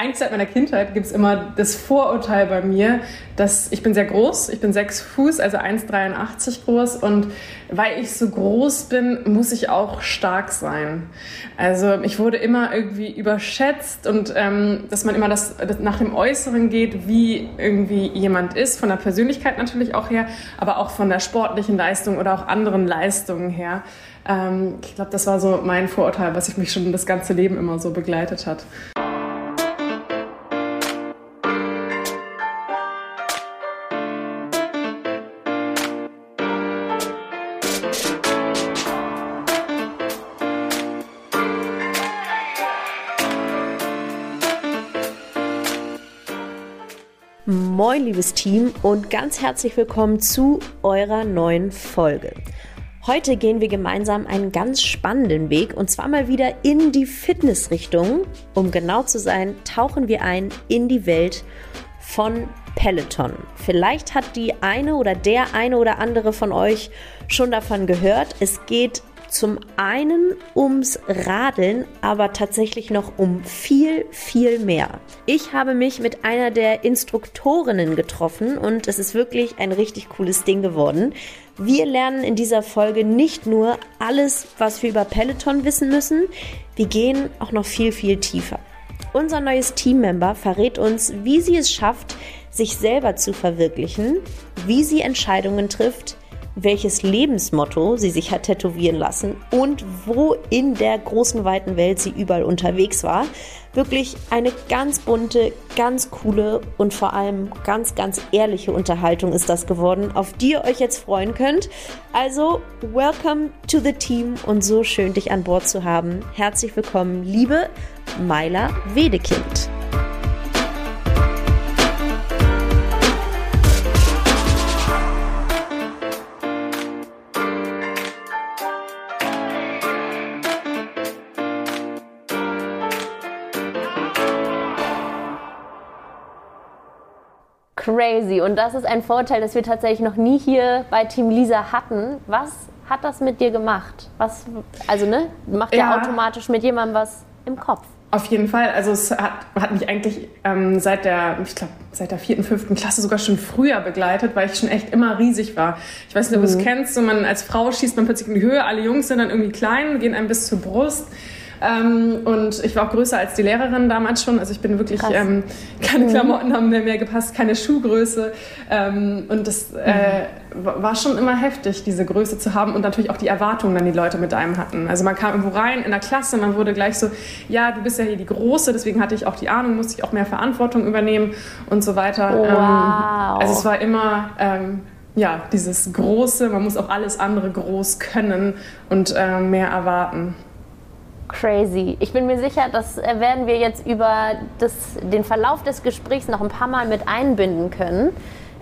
eigentlich seit meiner Kindheit gibt es immer das Vorurteil bei mir, dass ich bin sehr groß, ich bin sechs Fuß, also 1,83 groß und weil ich so groß bin, muss ich auch stark sein. Also ich wurde immer irgendwie überschätzt und ähm, dass man immer das, das nach dem Äußeren geht, wie irgendwie jemand ist, von der Persönlichkeit natürlich auch her, aber auch von der sportlichen Leistung oder auch anderen Leistungen her. Ähm, ich glaube, das war so mein Vorurteil, was ich mich schon das ganze Leben immer so begleitet hat. Liebes Team, und ganz herzlich willkommen zu eurer neuen Folge. Heute gehen wir gemeinsam einen ganz spannenden Weg und zwar mal wieder in die Fitnessrichtung. Um genau zu sein, tauchen wir ein in die Welt von Peloton. Vielleicht hat die eine oder der eine oder andere von euch schon davon gehört. Es geht zum einen ums Radeln, aber tatsächlich noch um viel, viel mehr. Ich habe mich mit einer der Instruktorinnen getroffen und es ist wirklich ein richtig cooles Ding geworden. Wir lernen in dieser Folge nicht nur alles, was wir über Peloton wissen müssen, wir gehen auch noch viel, viel tiefer. Unser neues Teammember verrät uns, wie sie es schafft, sich selber zu verwirklichen, wie sie Entscheidungen trifft, welches Lebensmotto sie sich hat tätowieren lassen und wo in der großen weiten Welt sie überall unterwegs war. Wirklich eine ganz bunte, ganz coole und vor allem ganz, ganz ehrliche Unterhaltung ist das geworden, auf die ihr euch jetzt freuen könnt. Also, welcome to the team und so schön, dich an Bord zu haben. Herzlich willkommen, liebe Myla Wedekind. Crazy. Und das ist ein Vorteil, das wir tatsächlich noch nie hier bei Team Lisa hatten. Was hat das mit dir gemacht? Was, also, ne? Macht ja, ja automatisch mit jemandem was im Kopf. Auf jeden Fall. Also es hat, hat mich eigentlich ähm, seit der, ich glaube, seit der vierten, fünften Klasse sogar schon früher begleitet, weil ich schon echt immer riesig war. Ich weiß nicht, ob du es mhm. kennst, so man als Frau schießt man plötzlich in die Höhe, alle Jungs sind dann irgendwie klein, gehen einem bis zur Brust. Ähm, und ich war auch größer als die Lehrerin damals schon. Also ich bin wirklich, ähm, keine mhm. Klamotten haben mir mehr gepasst, keine Schuhgröße. Ähm, und das äh, war schon immer heftig, diese Größe zu haben und natürlich auch die Erwartungen, dann die Leute mit einem hatten. Also man kam irgendwo rein in der Klasse, man wurde gleich so, ja, du bist ja hier die Große, deswegen hatte ich auch die Ahnung, musste ich auch mehr Verantwortung übernehmen und so weiter. Ähm, wow. also es war immer ähm, ja, dieses Große, man muss auch alles andere groß können und äh, mehr erwarten. Crazy. Ich bin mir sicher, das werden wir jetzt über das, den Verlauf des Gesprächs noch ein paar Mal mit einbinden können.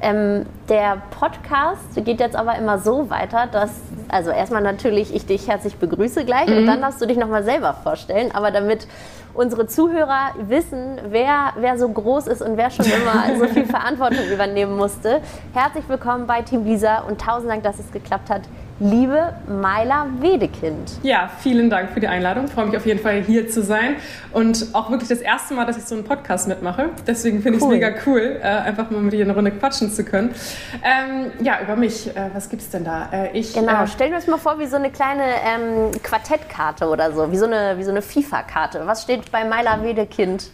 Ähm, der Podcast geht jetzt aber immer so weiter, dass, also erstmal natürlich ich dich herzlich begrüße gleich mhm. und dann darfst du dich nochmal selber vorstellen. Aber damit unsere Zuhörer wissen, wer, wer so groß ist und wer schon immer so viel Verantwortung übernehmen musste, herzlich willkommen bei Team Lisa und tausend Dank, dass es geklappt hat liebe Maila Wedekind. Ja, vielen Dank für die Einladung. Ich freue mich auf jeden Fall hier zu sein und auch wirklich das erste Mal, dass ich so einen Podcast mitmache. Deswegen finde cool. ich es mega cool, äh, einfach mal mit dir eine Runde quatschen zu können. Ähm, ja, über mich, äh, was gibt es denn da? Äh, ich, genau, äh, stellen wir uns mal vor wie so eine kleine ähm, Quartettkarte oder so, wie so eine, wie so eine FIFA-Karte. Was steht bei Maila Wedekind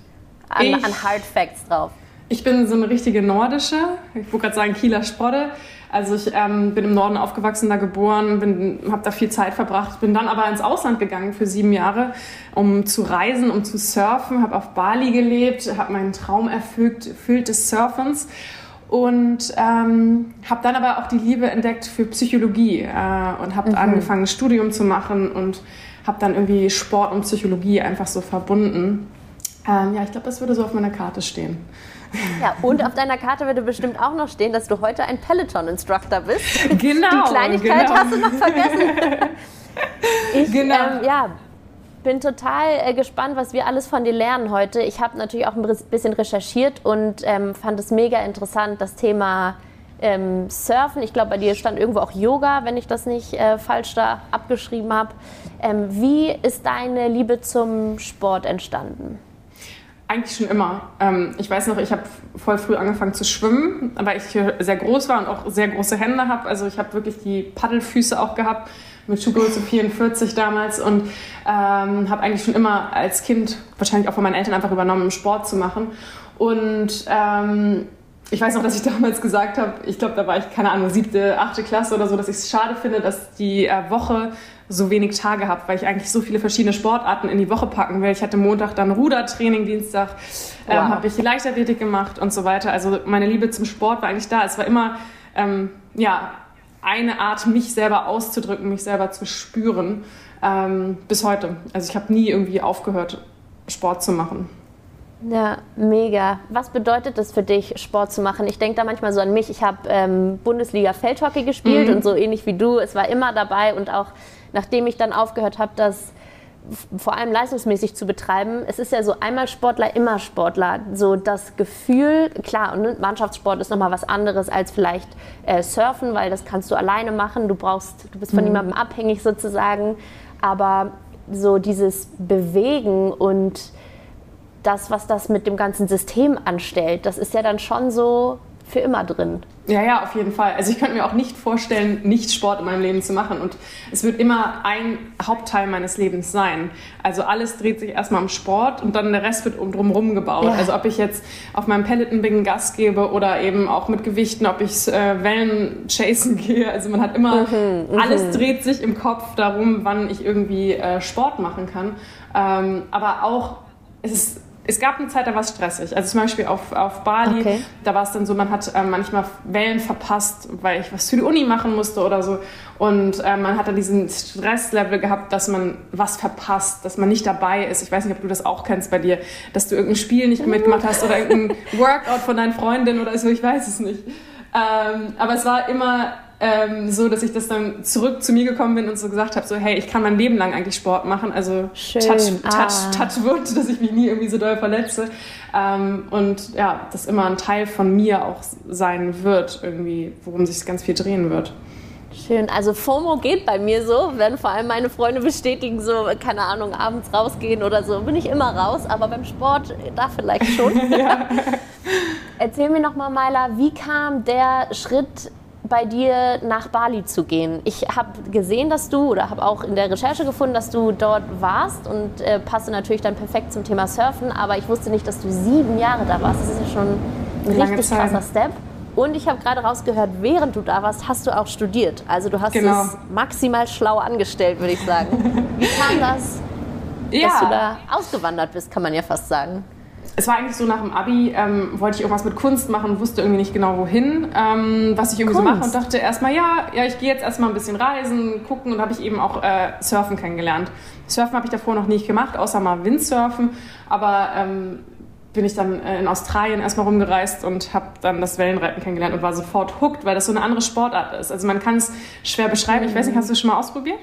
an, ich, an Hard Facts drauf? Ich bin so eine richtige nordische, ich wollte gerade sagen Kieler Sprotte. Also ich ähm, bin im Norden aufgewachsen, da geboren, habe da viel Zeit verbracht, bin dann aber ins Ausland gegangen für sieben Jahre, um zu reisen, um zu surfen, habe auf Bali gelebt, habe meinen Traum erfüllt, erfüllt des Surfens und ähm, habe dann aber auch die Liebe entdeckt für Psychologie äh, und habe mhm. angefangen, ein Studium zu machen und habe dann irgendwie Sport und Psychologie einfach so verbunden. Ähm, ja, ich glaube, das würde so auf meiner Karte stehen. Ja, und auf deiner Karte würde bestimmt auch noch stehen, dass du heute ein Peloton-Instructor bist. Genau. Die Kleinigkeit genau. hast du noch vergessen. Ich, genau. Ähm, ja, bin total äh, gespannt, was wir alles von dir lernen heute. Ich habe natürlich auch ein bisschen recherchiert und ähm, fand es mega interessant, das Thema ähm, Surfen. Ich glaube, bei dir stand irgendwo auch Yoga, wenn ich das nicht äh, falsch da abgeschrieben habe. Ähm, wie ist deine Liebe zum Sport entstanden? Eigentlich schon immer. Ähm, ich weiß noch, ich habe voll früh angefangen zu schwimmen, weil ich sehr groß war und auch sehr große Hände habe. Also ich habe wirklich die Paddelfüße auch gehabt mit Schuhgröße 44 damals und ähm, habe eigentlich schon immer als Kind, wahrscheinlich auch von meinen Eltern einfach übernommen, Sport zu machen. Und ähm, ich weiß noch, dass ich damals gesagt habe, ich glaube, da war ich, keine Ahnung, siebte, achte Klasse oder so, dass ich es schade finde, dass die äh, Woche so wenig Tage habe, weil ich eigentlich so viele verschiedene Sportarten in die Woche packen will. Ich hatte Montag dann Rudertraining, Dienstag ähm, wow. habe ich Leichtathletik gemacht und so weiter. Also meine Liebe zum Sport war eigentlich da. Es war immer ähm, ja eine Art, mich selber auszudrücken, mich selber zu spüren, ähm, bis heute. Also ich habe nie irgendwie aufgehört, Sport zu machen. Ja, mega. Was bedeutet es für dich, Sport zu machen? Ich denke da manchmal so an mich. Ich habe ähm, Bundesliga Feldhockey gespielt mhm. und so ähnlich wie du. Es war immer dabei und auch nachdem ich dann aufgehört habe, das vor allem leistungsmäßig zu betreiben. Es ist ja so einmal Sportler, immer Sportler. So das Gefühl, klar, und Mannschaftssport ist nochmal was anderes als vielleicht äh, Surfen, weil das kannst du alleine machen. Du brauchst, du bist von mhm. niemandem abhängig sozusagen. Aber so dieses Bewegen und das, was das mit dem ganzen System anstellt, das ist ja dann schon so für immer drin. Ja, ja, auf jeden Fall. Also ich könnte mir auch nicht vorstellen, nicht Sport in meinem Leben zu machen. Und es wird immer ein Hauptteil meines Lebens sein. Also alles dreht sich erstmal um Sport und dann der Rest wird um drumherum gebaut. Ja. Also ob ich jetzt auf meinem Peloton Gas gebe oder eben auch mit Gewichten, ob ich äh, Wellen chasen gehe. Also man hat immer, mhm, mhm, alles dreht sich im Kopf darum, wann ich irgendwie äh, Sport machen kann. Ähm, aber auch, es ist es gab eine Zeit, da war es stressig. Also zum Beispiel auf, auf Bali, okay. da war es dann so, man hat äh, manchmal Wellen verpasst, weil ich was für die Uni machen musste oder so. Und äh, man hat dann diesen Stresslevel gehabt, dass man was verpasst, dass man nicht dabei ist. Ich weiß nicht, ob du das auch kennst bei dir, dass du irgendein Spiel nicht mitgemacht hast oder irgendein Workout von deinen Freundinnen oder so, ich weiß es nicht. Ähm, aber es war immer ähm, so, dass ich das dann zurück zu mir gekommen bin und so gesagt habe, so hey, ich kann mein Leben lang eigentlich Sport machen, also Schön. touch, touch, ah. touch wood, dass ich mich nie irgendwie so doll verletze ähm, und ja, das immer ein Teil von mir auch sein wird, irgendwie, worum sich ganz viel drehen wird. Schön. Also FOMO geht bei mir so, wenn vor allem meine Freunde bestätigen, so, keine Ahnung, abends rausgehen oder so, bin ich immer raus, aber beim Sport da vielleicht schon. Erzähl mir nochmal, Myla, wie kam der Schritt bei dir nach Bali zu gehen. Ich habe gesehen, dass du, oder habe auch in der Recherche gefunden, dass du dort warst und äh, passte natürlich dann perfekt zum Thema Surfen, aber ich wusste nicht, dass du sieben Jahre da warst. Das ist ja schon ein Lange richtig Zeit. krasser Step. Und ich habe gerade rausgehört, während du da warst, hast du auch studiert. Also du hast genau. es maximal schlau angestellt, würde ich sagen. Wie kam das, ja. dass du da ausgewandert bist, kann man ja fast sagen? Es war eigentlich so nach dem Abi, ähm, wollte ich irgendwas mit Kunst machen, wusste irgendwie nicht genau wohin, ähm, was ich irgendwie Kunst. so mache und dachte erstmal, ja, ja, ich gehe jetzt erstmal ein bisschen reisen, gucken und habe ich eben auch äh, Surfen kennengelernt. Surfen habe ich davor noch nicht gemacht, außer mal Windsurfen, aber ähm, bin ich dann äh, in Australien erstmal rumgereist und habe dann das Wellenreiten kennengelernt und war sofort hooked, weil das so eine andere Sportart ist. Also man kann es schwer beschreiben. Ich weiß nicht, hast du es schon mal ausprobiert?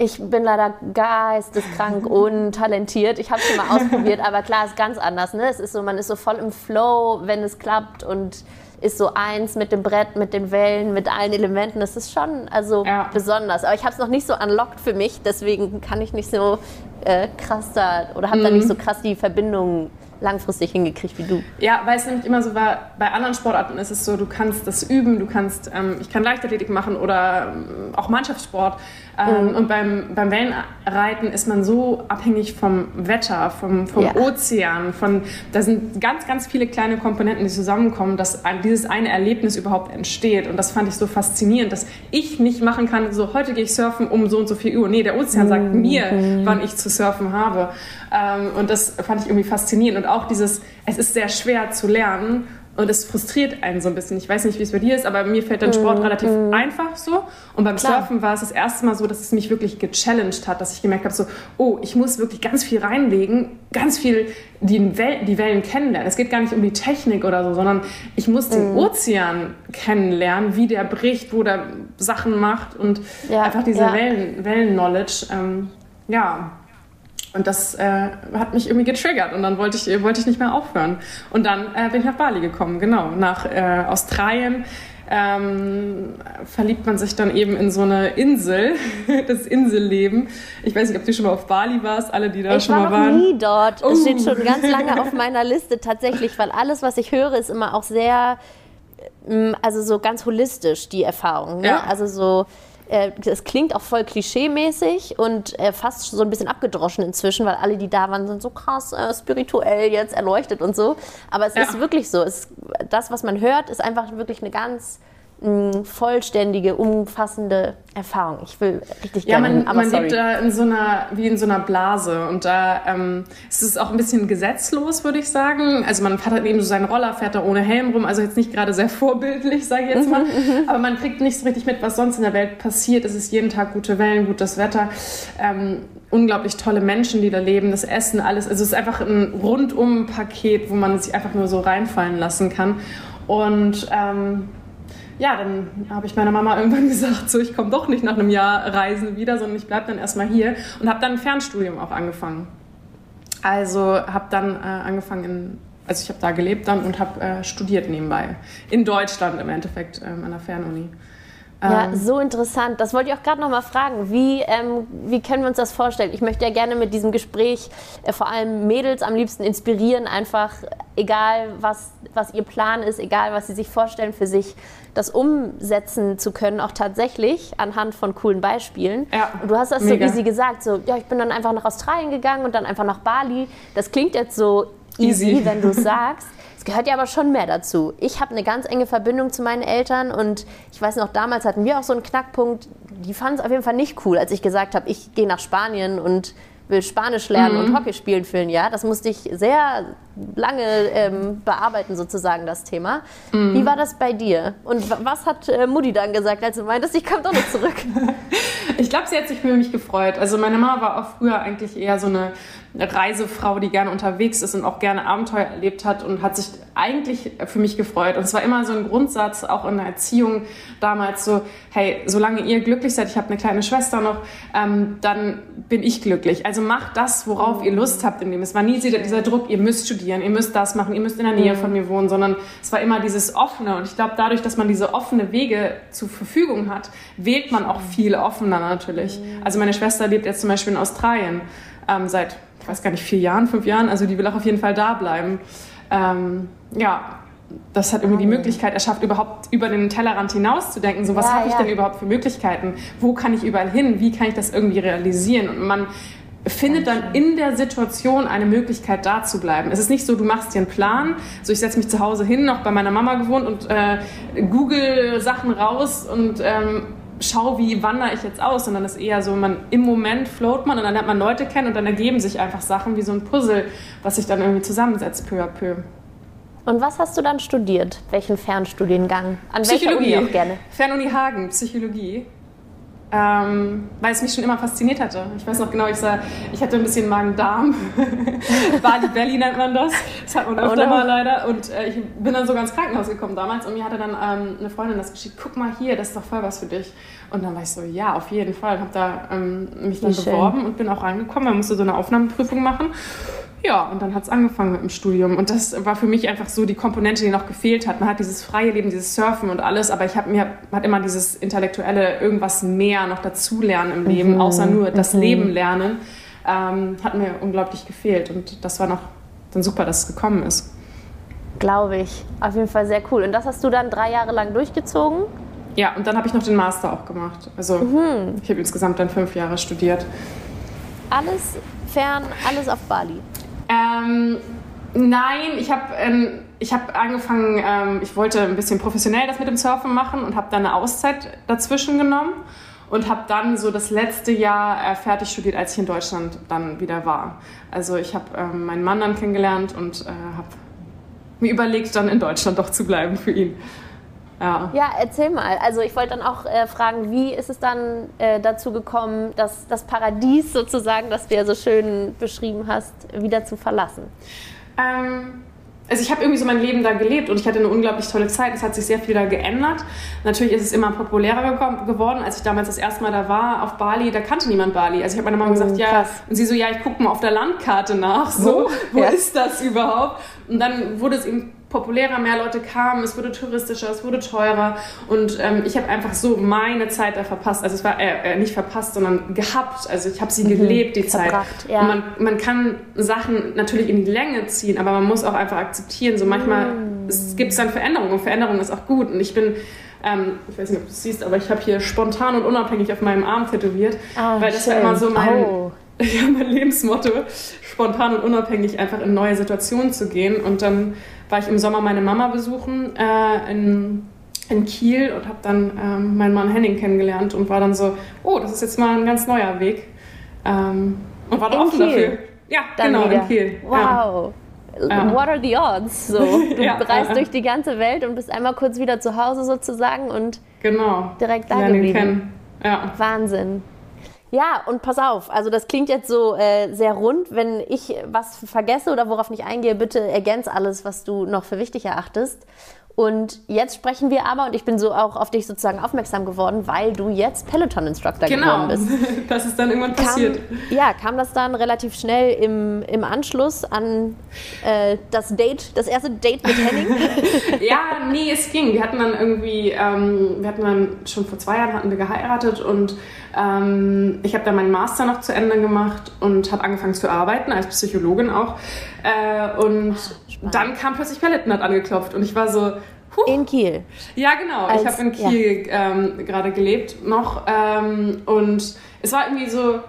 Ich bin leider geisteskrank untalentiert. Ich habe es schon mal ausprobiert, aber klar, ist ganz anders. Ne? Es ist so, man ist so voll im Flow, wenn es klappt und ist so eins mit dem Brett, mit den Wellen, mit allen Elementen. Das ist schon also ja. besonders. Aber ich habe es noch nicht so unlocked für mich, deswegen kann ich nicht so äh, krass da oder habe mhm. da nicht so krass die Verbindung langfristig hingekriegt wie du. Ja, weil es nämlich immer so war, bei anderen Sportarten ist es so, du kannst das üben, du kannst, ähm, ich kann Leichtathletik machen oder ähm, auch Mannschaftssport. Ähm, mhm. Und beim, beim Wellenreiten ist man so abhängig vom Wetter, vom, vom ja. Ozean, von, da sind ganz, ganz viele kleine Komponenten, die zusammenkommen, dass dieses eine Erlebnis überhaupt entsteht. Und das fand ich so faszinierend, dass ich nicht machen kann, so heute gehe ich surfen um so und so viel Uhr. Nee, der Ozean mhm. sagt mir, wann ich zu surfen habe. Ähm, und das fand ich irgendwie faszinierend. Und auch dieses, es ist sehr schwer zu lernen und es frustriert einen so ein bisschen. Ich weiß nicht, wie es bei dir ist, aber mir fällt der Sport mm, relativ mm. einfach so. Und beim Klar. Surfen war es das erste Mal so, dass es mich wirklich gechallenged hat, dass ich gemerkt habe, so, oh, ich muss wirklich ganz viel reinlegen, ganz viel die, Wel die Wellen kennenlernen. Es geht gar nicht um die Technik oder so, sondern ich muss den mm. Ozean kennenlernen, wie der bricht, wo der Sachen macht und ja, einfach diese ja. Wellen-Knowledge. Wellen ähm, ja, und das äh, hat mich irgendwie getriggert und dann wollte ich, wollte ich nicht mehr aufhören. Und dann äh, bin ich nach Bali gekommen, genau, nach äh, Australien. ähm, verliebt man sich dann eben in so eine Insel, das Inselleben. Ich weiß nicht, ob du schon mal auf Bali warst, alle, die da ich schon war mal waren. Ich war nie dort. Es steht schon ganz lange auf meiner Liste tatsächlich, weil alles, was ich höre, ist immer auch sehr, mm, also so ganz holistisch, die Erfahrung. Ne? Ja. Also so es klingt auch voll klischee-mäßig und äh, fast so ein bisschen abgedroschen inzwischen, weil alle, die da waren, sind so krass äh, spirituell jetzt erleuchtet und so. Aber es Ja. ist wirklich so. Es, das, was man hört, ist einfach wirklich eine ganz mh, vollständige, umfassende Erfahrung. Ich will richtig Ja, gerne, man, aber man sorry. lebt da in so einer, wie in so einer Blase und da ähm, ist es auch ein bisschen gesetzlos, würde ich sagen. Also man hat halt eben so seinen Roller, fährt da ohne Helm rum, also jetzt nicht gerade sehr vorbildlich, sage ich jetzt mal. Aber man kriegt nicht so richtig mit, was sonst in der Welt passiert. Es ist jeden Tag gute Wellen, gutes Wetter, ähm, unglaublich tolle Menschen, die da leben, das Essen, alles. Also es ist einfach ein Rundum-Paket, wo man sich einfach nur so reinfallen lassen kann. Und ähm, ja, dann habe ich meiner Mama irgendwann gesagt, so ich komme doch nicht nach einem Jahr Reisen wieder, sondern ich bleibe dann erstmal hier und habe dann ein Fernstudium auch angefangen. Also habe dann äh, angefangen in, also ich habe da gelebt dann und habe äh, studiert nebenbei. In Deutschland im Endeffekt ähm, an der Fernuni. Ja, Ähm, so interessant. Das wollte ich auch gerade noch mal fragen. Wie, ähm, wie können wir uns das vorstellen? Ich möchte ja gerne mit diesem Gespräch äh, vor allem Mädels am liebsten inspirieren, einfach egal was, was ihr Plan ist, egal was sie sich vorstellen für sich, das umsetzen zu können, auch tatsächlich anhand von coolen Beispielen. Ja, Und du hast das mega. so easy gesagt, so, ja, ich bin dann einfach nach Australien gegangen und dann einfach nach Bali. Das klingt jetzt so easy, Easy. wenn du es sagst. Es gehört ja aber schon mehr dazu. Ich habe eine ganz enge Verbindung zu meinen Eltern und ich weiß noch, damals hatten wir auch so einen Knackpunkt. Die fanden es auf jeden Fall nicht cool, als ich gesagt habe, ich gehe nach Spanien und will Spanisch lernen und Hockey spielen für ein Jahr. Das musste ich sehr lange ähm, bearbeiten, sozusagen, das Thema. Wie war das bei dir? Und wa- was hat äh, Mutti dann gesagt, als du meintest, ich komme doch nicht zurück? Ich glaube, sie hat sich für mich gefreut. Also meine Mama war auch früher eigentlich eher so eine Reisefrau, die gerne unterwegs ist und auch gerne Abenteuer erlebt hat und hat sich eigentlich für mich gefreut. Und es war immer so ein Grundsatz, auch in der Erziehung damals so, hey, solange ihr glücklich seid, ich habe eine kleine Schwester noch, ähm, dann bin ich glücklich. Also macht das, worauf ihr Lust habt in dem. Es war nie dieser dieser Druck, ihr müsst studieren, ihr müsst das machen, ihr müsst in der Nähe von mir wohnen, sondern es war immer dieses offene. Und ich glaube, dadurch, dass man diese offene Wege zur Verfügung hat, wählt man auch viel offener natürlich. Also meine Schwester lebt jetzt zum Beispiel in Australien ähm, seit, ich weiß gar nicht, vier Jahren, fünf Jahren. Also die will auch auf jeden Fall da bleiben. Ähm, ja, das hat irgendwie die Möglichkeit erschafft, überhaupt über den Tellerrand hinauszudenken. So, was Ja, habe ich ja. denn überhaupt für Möglichkeiten? Wo kann ich überall hin? Wie kann ich das irgendwie realisieren? Und man findet dann in der Situation eine Möglichkeit, da zu bleiben. Es ist nicht so, du machst dir einen Plan, so ich setze mich zu Hause hin, noch bei meiner Mama gewohnt und äh, google Sachen raus und ähm, schau, wie wandere ich jetzt aus, sondern es ist eher so, man im Moment float man und dann lernt man Leute kennen und dann ergeben sich einfach Sachen wie so ein Puzzle, was sich dann irgendwie zusammensetzt, peu à peu. Und was hast du dann studiert? Welchen Fernstudiengang? An welcher Uni auch gerne? Fernuni Hagen, Psychologie. Ähm, weil es mich schon immer fasziniert hatte. Ich weiß noch genau, ich, sah, ich hatte ein bisschen Magen-Darm. Bali Belly nennt man das. Das hat man öfter no. mal leider. Und äh, ich bin dann sogar ins Krankenhaus gekommen damals und mir hatte dann ähm, eine Freundin das geschickt. Guck mal hier, das ist doch voll was für dich. Und dann war ich so, ja, auf jeden Fall. Und habe da ähm, mich dann Wie schön. beworben und bin auch reingekommen. Man musste so eine Aufnahmeprüfung machen. Ja, und dann hat es angefangen mit dem Studium. Und das war für mich einfach so die Komponente, die noch gefehlt hat. Man hat dieses freie Leben, dieses Surfen und alles, aber ich habe mir hat immer dieses intellektuelle irgendwas mehr noch dazulernen im Leben, Mhm, außer nur das Leben lernen, ähm, hat mir unglaublich gefehlt. Und das war noch dann super, dass es gekommen ist. Glaube ich. Auf jeden Fall sehr cool. Und das hast du dann drei Jahre lang durchgezogen? Ja, und dann habe ich noch den Master auch gemacht. Also Mhm. ich habe insgesamt dann fünf Jahre studiert. Alles fern, alles auf Bali. Ähm, nein, ich habe ähm, hab angefangen, ähm, ich wollte ein bisschen professionell das mit dem Surfen machen und habe dann eine Auszeit dazwischen genommen und habe dann so das letzte Jahr äh, fertig studiert, als ich in Deutschland dann wieder war. Also ich habe ähm, meinen Mann dann kennengelernt und äh, habe mir überlegt, dann in Deutschland doch zu bleiben für ihn. Ja. Ja, erzähl mal. Also ich wollte dann auch äh, fragen, wie ist es dann äh, dazu gekommen, dass das Paradies sozusagen, das du ja so schön beschrieben hast, wieder zu verlassen? Ähm, also ich habe irgendwie so mein Leben da gelebt und ich hatte eine unglaublich tolle Zeit. Es hat sich sehr viel da geändert. Natürlich ist es immer populärer gekommen- geworden. Als ich damals das erste Mal da war auf Bali, da kannte niemand Bali. Also ich habe meiner Mama gesagt, ja, krass. und sie so, ja, ich gucke mal auf der Landkarte nach. So, Wo? wo Ja. ist das überhaupt? Und dann wurde es eben populärer, mehr Leute kamen, es wurde touristischer, es wurde teurer und ähm, ich habe einfach so meine Zeit da verpasst. Also es war äh, äh nicht verpasst, sondern gehabt. Also ich habe sie mhm. gelebt, die Verbracht, Zeit. Ja. man, man kann Sachen natürlich in die Länge ziehen, aber man muss auch einfach akzeptieren. So manchmal mhm. gibt es dann Veränderungen und Veränderung ist auch gut. Und ich bin ähm, ich weiß nicht, ob du es siehst, aber ich habe hier spontan und unabhängig auf meinem Arm tätowiert, ah, weil das schön. war immer so mein, oh. ja, mein Lebensmotto, spontan und unabhängig einfach in neue Situationen zu gehen. Und dann war ich im Sommer meine Mama besuchen äh, in, in Kiel und habe dann ähm, meinen Mann Henning kennengelernt und war dann so, oh, das ist jetzt mal ein ganz neuer Weg. Ähm, und war da offen dafür. Ja, dann genau, wieder. in Kiel. Wow. Ja. What are the odds? So, du ja, reist ja. durch die ganze Welt und bist einmal kurz wieder zu Hause sozusagen und genau. direkt da geblieben. Ja. Wahnsinn. Ja, und pass auf, also das klingt jetzt so äh, sehr rund. Wenn ich was vergesse oder worauf nicht eingehe, bitte ergänz alles, was du noch für wichtig erachtest. Und jetzt sprechen wir aber, und ich bin so auch auf dich sozusagen aufmerksam geworden, weil du jetzt Peloton-Instructor genau. geworden bist. Genau, das ist dann irgendwann passiert. Kam, ja, kam das dann relativ schnell im, im Anschluss an äh, das Date, das erste Date mit Henning? ja, nee, es ging. Wir hatten dann irgendwie, ähm, wir hatten dann schon vor zwei Jahren hatten wir geheiratet und ähm, ich habe dann meinen Master noch zu Ende gemacht und habe angefangen zu arbeiten, als Psychologin auch. Äh, und Spannend. dann kam plötzlich Peloton hat angeklopft und ich war so, Huh. In Kiel. Ja, genau. Als, ich habe in Kiel ja. ähm, gerade gelebt noch. Ähm, und es war irgendwie so,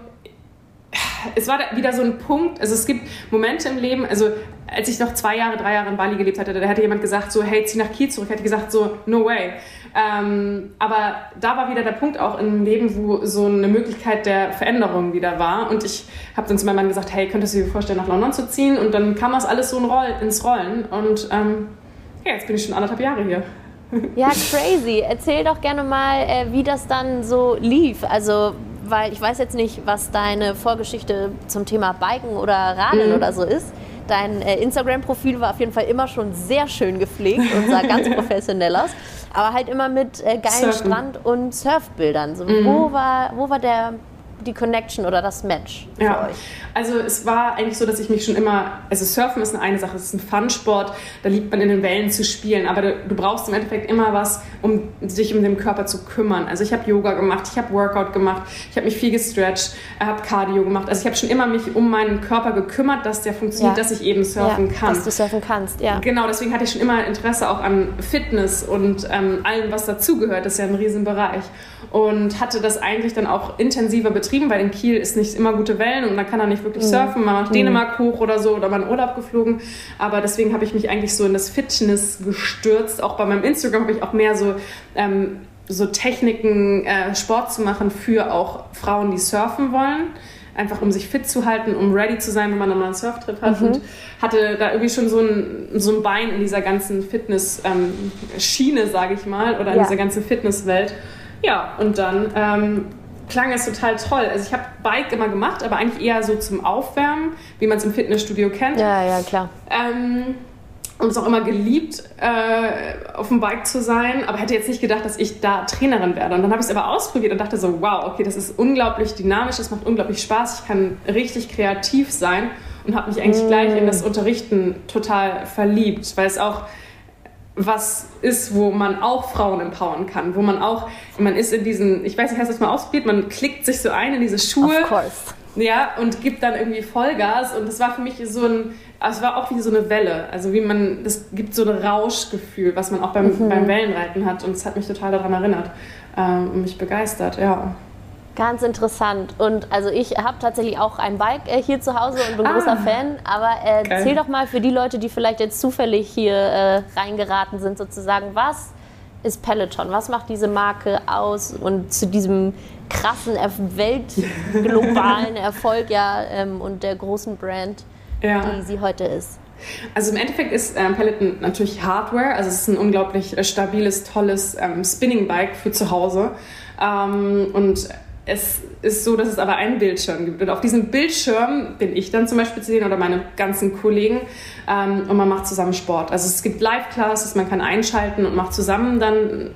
es war wieder so ein Punkt, also es gibt Momente im Leben, also als ich noch zwei Jahre, drei Jahre in Bali gelebt hatte, da hätte jemand gesagt so, hey, zieh nach Kiel zurück. Hätte gesagt so, no way. Ähm, aber da war wieder der Punkt auch im Leben, wo so eine Möglichkeit der Veränderung wieder war. Und ich habe dann zu meinem Mann gesagt, hey, könntest du dir vorstellen, nach London zu ziehen? Und dann kam das alles so ins Rollen. Und ähm, ja, jetzt bin ich schon anderthalb Jahre hier. Ja, crazy. Erzähl doch gerne mal, äh, wie das dann so lief. Also, weil ich weiß jetzt nicht, was deine Vorgeschichte zum Thema Biken oder Radeln mhm. oder so ist. Dein äh, Instagram-Profil war auf jeden Fall immer schon sehr schön gepflegt und sah ganz professionell aus. Aber halt immer mit äh, geilen Surfen. Strand- und Surfbildern. So, mhm. wo, war, wo war der die Connection oder das Match für ja. euch? Also es war eigentlich so, dass ich mich schon immer, also Surfen ist eine Sache, es ist ein Fun-Sport, da liebt man in den Wellen zu spielen, aber du, du, brauchst im Endeffekt immer was, um sich um den Körper zu kümmern. Also ich habe Yoga gemacht, ich habe Workout gemacht, ich habe mich viel gestretched, habe Cardio gemacht. Also ich habe schon immer mich um meinen Körper gekümmert, dass der funktioniert, ja. dass ich eben surfen ja, kann. Dass du surfen kannst, ja. Genau, deswegen hatte ich schon immer Interesse auch an Fitness und ähm, allem, was dazugehört. Das ist ja ein Riesenbereich. Und hatte das eigentlich dann auch intensiver betrieben, weil in Kiel ist nicht immer gute Wellen und man kann da nicht wirklich mhm. surfen. Man macht mhm. Dänemark hoch oder so oder mal in Urlaub geflogen. Aber deswegen habe ich mich eigentlich so in das Fitness gestürzt. Auch bei meinem Instagram habe ich auch mehr so ähm, so Techniken, äh, Sport zu machen für auch Frauen, die surfen wollen. Einfach um sich fit zu halten, um ready zu sein, wenn man dann mal einen Surftrip hat. Mhm. Und hatte da irgendwie schon so ein, so ein Bein in dieser ganzen Fitness-Schiene, ähm, sage ich mal, oder in ja. dieser ganzen Fitnesswelt. Ja, und dann ähm, klang es total toll. Also ich habe Bike immer gemacht, aber eigentlich eher so zum Aufwärmen, wie man es im Fitnessstudio kennt. Ja, ja, klar. Ähm, und es auch immer geliebt, äh, auf dem Bike zu sein, aber hätte jetzt nicht gedacht, dass ich da Trainerin werde. Und dann habe ich es aber ausprobiert und dachte so, wow, okay, das ist unglaublich dynamisch, das macht unglaublich Spaß, ich kann richtig kreativ sein und habe mich eigentlich mm. gleich in das Unterrichten total verliebt, weil es auch was ist, wo man auch Frauen empowern kann, wo man auch, man ist in diesen, ich weiß nicht, hast du das mal ausprobiert, man klickt sich so ein in diese Schuhe. Of course. Ja, und gibt dann irgendwie Vollgas und das war für mich so ein, es war auch wie so eine Welle, also wie man, das gibt so ein Rauschgefühl, was man auch beim, mhm. beim Wellenreiten hat und es hat mich total daran erinnert ähm, und mich begeistert, ja. Ganz interessant. Und also ich habe tatsächlich auch ein Bike äh, hier zu Hause und bin ah, großer Fan. Aber äh, erzähl doch mal für die Leute, die vielleicht jetzt zufällig hier äh, reingeraten sind, sozusagen, was ist Peloton? Was macht diese Marke aus und zu diesem krassen weltglobalen Erfolg ja ähm, und der großen Brand, ja. die sie heute ist? Also im Endeffekt ist ähm, Peloton natürlich Hardware, also es ist ein unglaublich äh, stabiles, tolles ähm, Spinning-Bike für zu Hause. Ähm, und es ist so, dass es aber einen Bildschirm gibt. Und auf diesem Bildschirm bin ich dann zum Beispiel zu sehen oder meine ganzen Kollegen ähm, und man macht zusammen Sport. Also es gibt Live-Classes, man kann einschalten und macht zusammen dann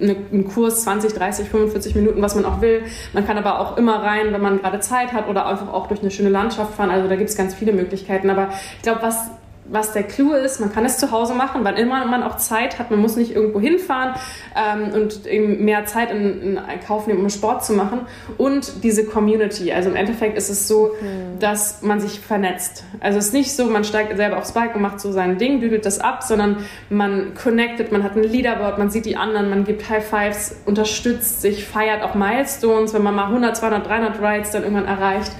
einen Kurs 20, 30, 45 Minuten, was man auch will. Man kann aber auch immer rein, wenn man gerade Zeit hat oder einfach auch durch eine schöne Landschaft fahren. Also da gibt es ganz viele Möglichkeiten. Aber ich glaube, was was der Clou ist, man kann es zu Hause machen, wann immer man auch Zeit hat. Man muss nicht irgendwo hinfahren ähm, und eben mehr Zeit in, in Kauf nehmen, um Sport zu machen. Und diese Community. Also im Endeffekt ist es so, mhm. dass man sich vernetzt. Also es ist nicht so, man steigt selber aufs Bike und macht so sein Ding, düdelt das ab, sondern man connectet, man hat ein Leaderboard, man sieht die anderen, man gibt High Fives, unterstützt sich, feiert auch Milestones, wenn man mal 100, 200, 300 Rides dann irgendwann erreicht.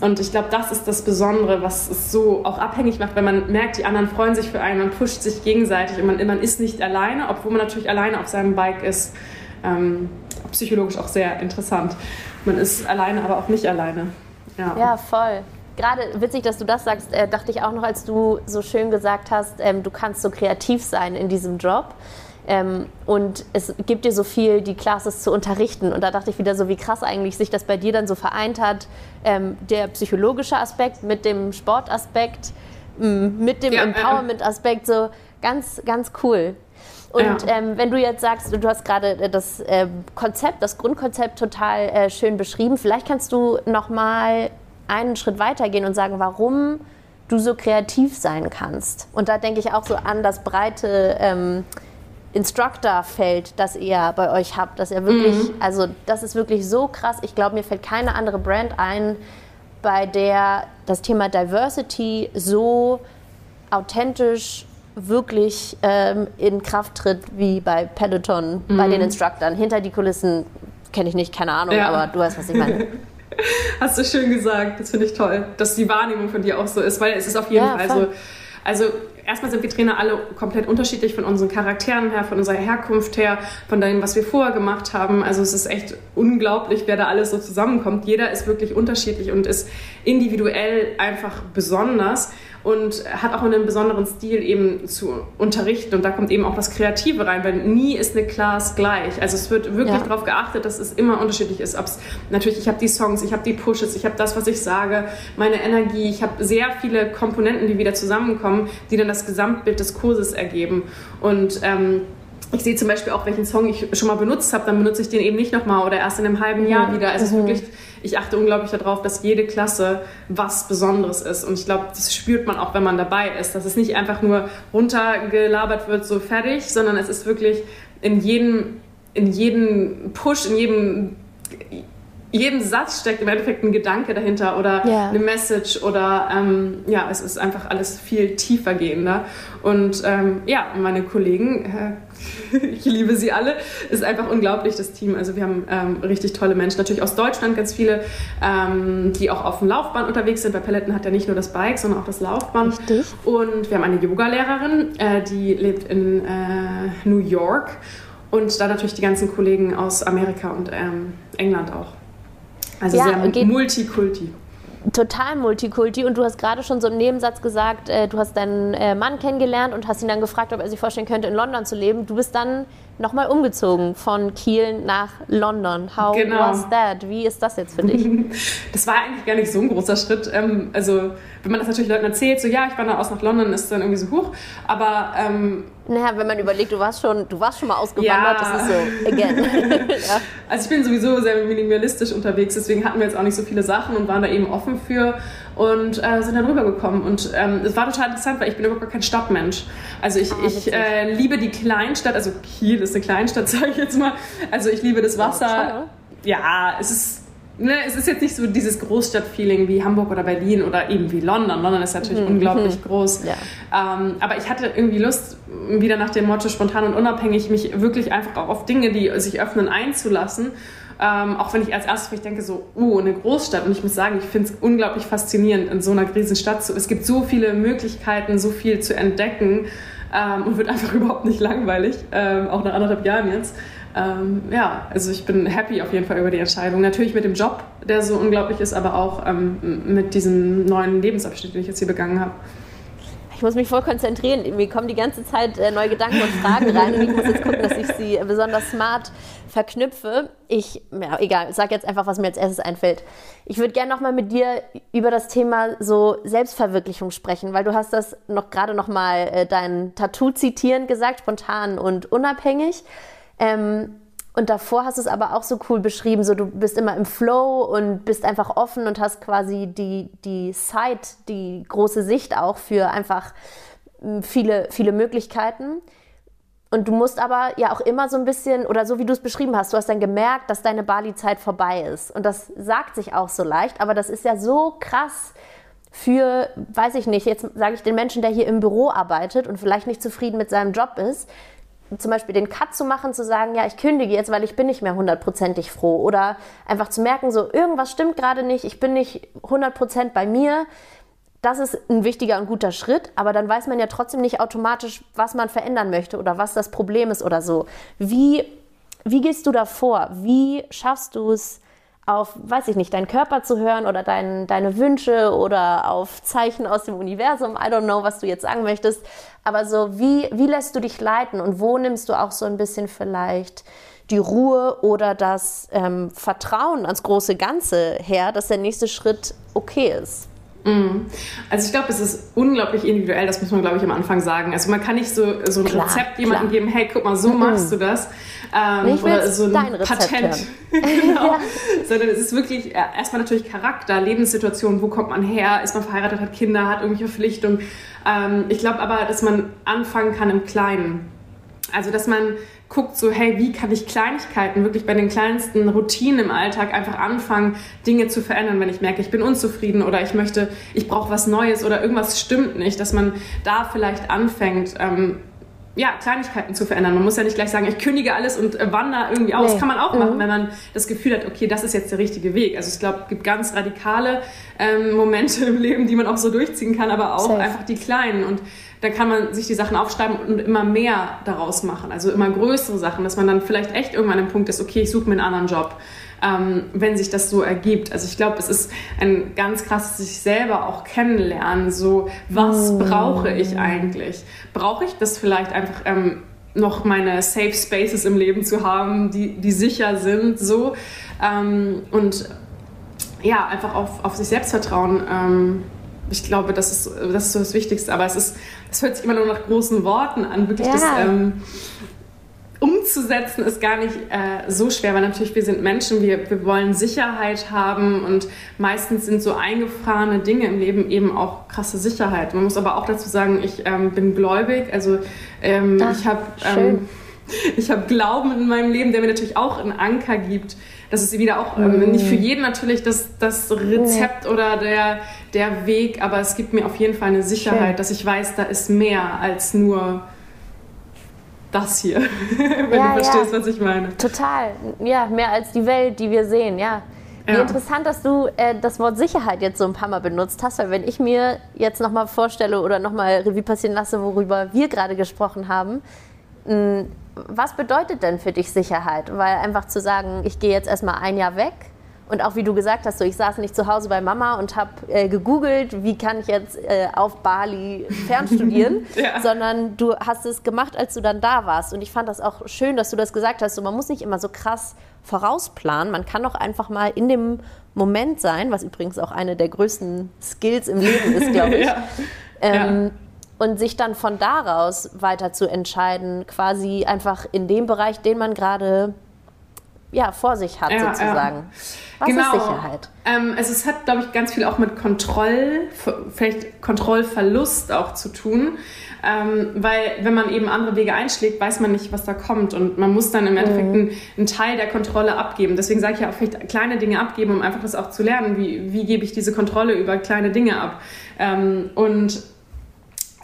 Und ich glaube, das ist das Besondere, was es so auch abhängig macht, wenn man merkt, die anderen freuen sich für einen, man pusht sich gegenseitig und man, man ist nicht alleine, obwohl man natürlich alleine auf seinem Bike ist. Ähm, psychologisch auch sehr interessant. Man ist alleine, aber auch nicht alleine. Ja, ja voll. Gerade witzig, dass du das sagst, äh, dachte ich auch noch, als du so schön gesagt hast, ähm, du kannst so kreativ sein in diesem Job. Ähm, und es gibt dir so viel, die Classes zu unterrichten. Und da dachte ich wieder so, wie krass eigentlich sich das bei dir dann so vereint hat. Ähm, der psychologische Aspekt mit dem Sportaspekt, mit dem ja, Empowerment-Aspekt, so ganz, ganz cool. Und ja. ähm, wenn du jetzt sagst, du hast gerade äh, das äh, Konzept, das Grundkonzept total äh, schön beschrieben, vielleicht kannst du noch mal einen Schritt weitergehen und sagen, warum du so kreativ sein kannst. Und da denke ich auch so an das breite ähm, Instructor-Feld, das ihr bei euch habt, dass ihr wirklich, mhm. also das ist wirklich so krass. Ich glaube, mir fällt keine andere Brand ein, bei der das Thema Diversity so authentisch wirklich ähm, in Kraft tritt wie bei Peloton, mhm. bei den Instructern. Hinter die Kulissen kenne ich nicht, keine Ahnung, ja. aber du weißt, was ich meine. Hast du schön gesagt, das finde ich toll, dass die Wahrnehmung von dir auch so ist, weil es ist auf jeden ja, Fall so. Also erstmal sind wir Trainer alle komplett unterschiedlich von unseren Charakteren her, von unserer Herkunft her, von dem, was wir vorher gemacht haben. Also es ist echt unglaublich, wer da alles so zusammenkommt. Jeder ist wirklich unterschiedlich und ist individuell einfach besonders und hat auch einen besonderen Stil eben zu unterrichten. Und da kommt eben auch das Kreative rein, weil nie ist eine Class gleich. Also es wird wirklich ja. darauf geachtet, dass es immer unterschiedlich ist. Ob's, natürlich, ich habe die Songs, ich habe die Pushes, ich habe das, was ich sage, meine Energie. Ich habe sehr viele Komponenten, die wieder zusammenkommen, die dann das Gesamtbild des Kurses ergeben. Und ähm, ich sehe zum Beispiel auch, welchen Song ich schon mal benutzt habe, dann benutze ich den eben nicht nochmal oder erst in einem halben Jahr wieder. Also mhm. wirklich, ich achte unglaublich darauf, dass jede Klasse was Besonderes ist. Und ich glaube, das spürt man auch, wenn man dabei ist, dass es nicht einfach nur runtergelabert wird, so fertig, sondern es ist wirklich in jedem, in jedem Push, in jedem jedem Satz steckt im Endeffekt ein Gedanke dahinter oder ja. eine Message oder ähm, ja, es ist einfach alles viel tiefer gehender. Und ähm, ja, meine Kollegen, äh, ich liebe sie alle, ist einfach unglaublich das Team. Also wir haben ähm, richtig tolle Menschen, natürlich aus Deutschland ganz viele, ähm, die auch auf dem Laufband unterwegs sind. Bei Paletten hat ja nicht nur das Bike, sondern auch das Laufband. Richtig. Und wir haben eine Yoga-Lehrerin, äh, die lebt in äh, New York. Und dann natürlich die ganzen Kollegen aus Amerika und ähm, England auch. Also ja, sehr Multikulti. Total Multikulti. Und du hast gerade schon so im Nebensatz gesagt, äh, du hast deinen äh, Mann kennengelernt und hast ihn dann gefragt, ob er sich vorstellen könnte, in London zu leben. Du bist dann nochmal umgezogen von Kiel nach London. How genau. was that? Wie ist das jetzt für dich? das war eigentlich gar nicht so ein großer Schritt. Ähm, also, wenn man das natürlich Leuten erzählt, so ja, ich wandere aus nach London, ist dann irgendwie so hoch. Aber ähm, naja, wenn man überlegt, du warst schon, du warst schon mal ausgewandert, ja. das ist so, again. ja. Also ich bin sowieso sehr minimalistisch unterwegs, deswegen hatten wir jetzt auch nicht so viele Sachen und waren da eben offen für und äh, sind dann rübergekommen. Und ähm, es war total interessant, weil ich bin überhaupt gar kein Stadtmensch. Also ich, ah, ich äh, liebe die Kleinstadt, also Kiel ist eine Kleinstadt, sage ich jetzt mal. Also ich liebe das Wasser. Ja, es ist ne, es ist jetzt nicht so dieses Großstadtfeeling wie Hamburg oder Berlin oder eben wie London. London ist natürlich mhm. unglaublich mhm. groß. Ja. Ähm, aber ich hatte irgendwie Lust, wieder nach dem Motto spontan und unabhängig, mich wirklich einfach auch auf Dinge, die sich öffnen, einzulassen. Ähm, auch wenn ich als erstes vielleicht denke, so, oh, eine Großstadt. Und ich muss sagen, ich finde es unglaublich faszinierend, in so einer Riesenstadt zu. Es gibt so viele Möglichkeiten, so viel zu entdecken ähm, und wird einfach überhaupt nicht langweilig, ähm, auch nach anderthalb Jahren jetzt. Ähm, ja, also ich bin happy auf jeden Fall über die Entscheidung. Natürlich mit dem Job, der so unglaublich ist, aber auch ähm, mit diesem neuen Lebensabschnitt, den ich jetzt hier begangen habe. Ich muss mich voll konzentrieren. Mir kommen die ganze Zeit äh, neue Gedanken und Fragen rein und ich muss jetzt gucken, dass ich sie besonders smart verknüpfe. Ich, ja, egal, sag jetzt einfach, was mir als erstes einfällt. Ich würde gerne nochmal mit dir über das Thema so Selbstverwirklichung sprechen, weil du hast das noch gerade nochmal äh, dein Tattoo zitieren gesagt, spontan und unabhängig. Ähm, Und davor hast du es aber auch so cool beschrieben, so du bist immer im Flow und bist einfach offen und hast quasi die, die Sight, die große Sicht auch für einfach hm, viele, viele Möglichkeiten. Und du musst aber ja auch immer so ein bisschen, oder so wie du es beschrieben hast, du hast dann gemerkt, dass deine Bali-Zeit vorbei ist. Und das sagt sich auch so leicht, aber das ist ja so krass für, weiß ich nicht, jetzt sage ich den Menschen, der hier im Büro arbeitet und vielleicht nicht zufrieden mit seinem Job ist, zum Beispiel den Cut zu machen, zu sagen, ja, ich kündige jetzt, weil ich bin nicht mehr hundertprozentig froh. Oder einfach zu merken, so, irgendwas stimmt gerade nicht, ich bin nicht hundertprozentig bei mir. Das ist ein wichtiger und guter Schritt, aber dann weiß man ja trotzdem nicht automatisch, was man verändern möchte oder was das Problem ist oder so. Wie, wie gehst du da vor? Wie schaffst du es, auf, weiß ich nicht, deinen Körper zu hören oder dein, deine Wünsche oder auf Zeichen aus dem Universum. I don't know, was du jetzt sagen möchtest. Aber so, wie, wie lässt du dich leiten und wo nimmst du auch so ein bisschen vielleicht die Ruhe oder das ähm, Vertrauen ans große Ganze her, dass der nächste Schritt okay ist? Mhm. Also ich glaube, es ist unglaublich individuell, das muss man, glaube ich, am Anfang sagen. Also man kann nicht so, so ein klar, Rezept jemandem geben, hey, guck mal, so mhm. machst du das. Ähm, ich oder so ein Patent. genau. ja. Sondern es ist wirklich äh, erstmal natürlich Charakter, Lebenssituation, wo kommt man her, ist man verheiratet, hat Kinder, hat irgendwelche Verpflichtungen. Ähm, ich glaube aber, dass man anfangen kann im Kleinen. Also, dass man guckt so, hey, wie kann ich Kleinigkeiten, wirklich bei den kleinsten Routinen im Alltag einfach anfangen, Dinge zu verändern, wenn ich merke, ich bin unzufrieden oder ich möchte, ich brauche was Neues oder irgendwas stimmt nicht, dass man da vielleicht anfängt, ähm, ja, Kleinigkeiten zu verändern. Man muss ja nicht gleich sagen, ich kündige alles und äh, wandere irgendwie aus. Nee. Kann man auch mhm. machen, wenn man das Gefühl hat, okay, das ist jetzt der richtige Weg. Also ich glaube, es gibt ganz radikale ähm, Momente im Leben, die man auch so durchziehen kann, aber auch Safe. einfach die kleinen. Und da kann man sich die Sachen aufschreiben und immer mehr daraus machen. Also immer größere Sachen, dass man dann vielleicht echt irgendwann im Punkt ist, okay, ich suche mir einen anderen Job ähm, wenn sich das so ergibt. Also ich glaube, es ist ein ganz krasses sich selber auch kennenlernen. So, was mm. brauche ich eigentlich? Brauche ich das vielleicht einfach ähm, noch meine Safe Spaces im Leben zu haben, die, die sicher sind, so ähm, und ja, einfach auf, auf sich selbst vertrauen. Ich glaube, das ist, das ist so das Wichtigste. Aber es ist, es hört sich immer nur nach großen Worten an. Wirklich ja. das, ähm, umzusetzen ist gar nicht äh, so schwer, weil natürlich wir sind Menschen, wir, wir wollen Sicherheit haben und meistens sind so eingefahrene Dinge im Leben eben auch krasse Sicherheit. Man muss aber auch dazu sagen, ich ähm, bin gläubig, also ähm, Ach, ich habe ähm, ich habe Glauben in meinem Leben, der mir natürlich auch einen Anker gibt. Das ist wieder auch mm. nicht für jeden natürlich das, das Rezept nee. oder der, der Weg, aber es gibt mir auf jeden Fall eine Sicherheit, Schön. dass ich weiß, da ist mehr als nur das hier, wenn ja, du verstehst, ja. was ich meine. Total, ja, mehr als die Welt, die wir sehen, ja. Wie ja. interessant, dass du äh, das Wort Sicherheit jetzt so ein paar Mal benutzt hast, weil wenn ich mir jetzt nochmal vorstelle oder nochmal Revue passieren lasse, worüber wir gerade gesprochen haben, mh, was bedeutet denn für dich Sicherheit? Weil einfach zu sagen, ich gehe jetzt erstmal ein Jahr weg, und auch wie du gesagt hast, so ich saß nicht zu Hause bei Mama und habe äh, gegoogelt, wie kann ich jetzt äh, auf Bali fernstudieren, ja. sondern du hast es gemacht, als du dann da warst. Und ich fand das auch schön, dass du das gesagt hast. So, man muss nicht immer so krass vorausplanen. Man kann auch einfach mal in dem Moment sein, was übrigens auch eine der größten Skills im Leben ist, glaube ich. ja. Ähm, ja. Und sich dann von daraus weiter zu entscheiden, quasi einfach in dem Bereich, den man gerade ja, vor sich hat, ja, sozusagen. Was genau. ist Sicherheit? Ähm, also es hat, glaube ich, ganz viel auch mit Kontroll, vielleicht Kontrollverlust auch zu tun. Ähm, weil wenn man eben andere Wege einschlägt, weiß man nicht, was da kommt. Und man muss dann im Endeffekt mhm. einen, einen, Teil der Kontrolle abgeben. Deswegen sage ich ja auch vielleicht kleine Dinge abgeben, um einfach das auch zu lernen. Wie, wie gebe ich diese Kontrolle über kleine Dinge ab? Ähm, und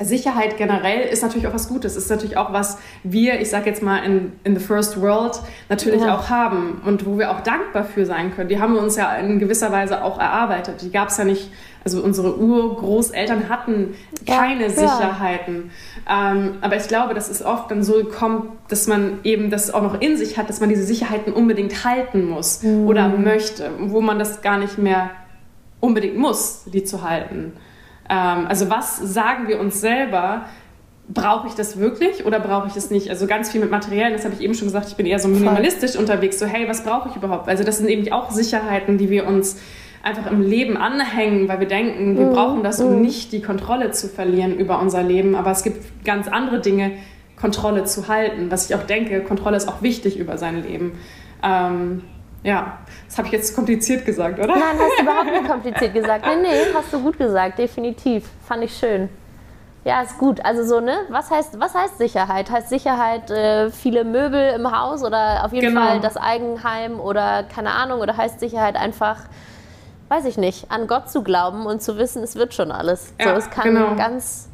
Sicherheit generell ist natürlich auch was Gutes. Ist natürlich auch was wir, ich sage jetzt mal in, in the first world, natürlich ja. auch haben und wo wir auch dankbar für sein können. Die haben wir uns ja in gewisser Weise auch erarbeitet. Die gab es ja nicht, also unsere Urgroßeltern hatten keine ja, Sicherheiten. Ähm, aber ich glaube, dass es oft dann so kommt, dass man eben das auch noch in sich hat, dass man diese Sicherheiten unbedingt halten muss mhm. oder möchte, wo man das gar nicht mehr unbedingt muss, die zu halten. Ähm, also was sagen wir uns selber? Brauche ich das wirklich oder brauche ich es nicht? Also ganz viel mit Materiellen, das habe ich eben schon gesagt, ich bin eher so minimalistisch Voll. unterwegs, so hey, was brauche ich überhaupt? Also das sind eben auch Sicherheiten, die wir uns einfach im Leben anhängen, weil wir denken, wir mm, brauchen das, um mm. nicht die Kontrolle zu verlieren über unser Leben. Aber es gibt ganz andere Dinge, Kontrolle zu halten. Was ich auch denke, Kontrolle ist auch wichtig über sein Leben. Ähm, ja, das habe ich jetzt kompliziert gesagt, oder? Nein, hast du überhaupt nicht kompliziert gesagt. Nee, nee, hast du gut gesagt, definitiv. Fand ich schön. Ja, ist gut. Also so, ne? Was heißt, was heißt Sicherheit? Heißt Sicherheit äh, viele Möbel im Haus oder auf jeden genau. Fall das Eigenheim oder keine Ahnung? Oder heißt Sicherheit einfach, weiß ich nicht, an Gott zu glauben und zu wissen, es wird schon alles. Ja, so, es kann genau. ganz,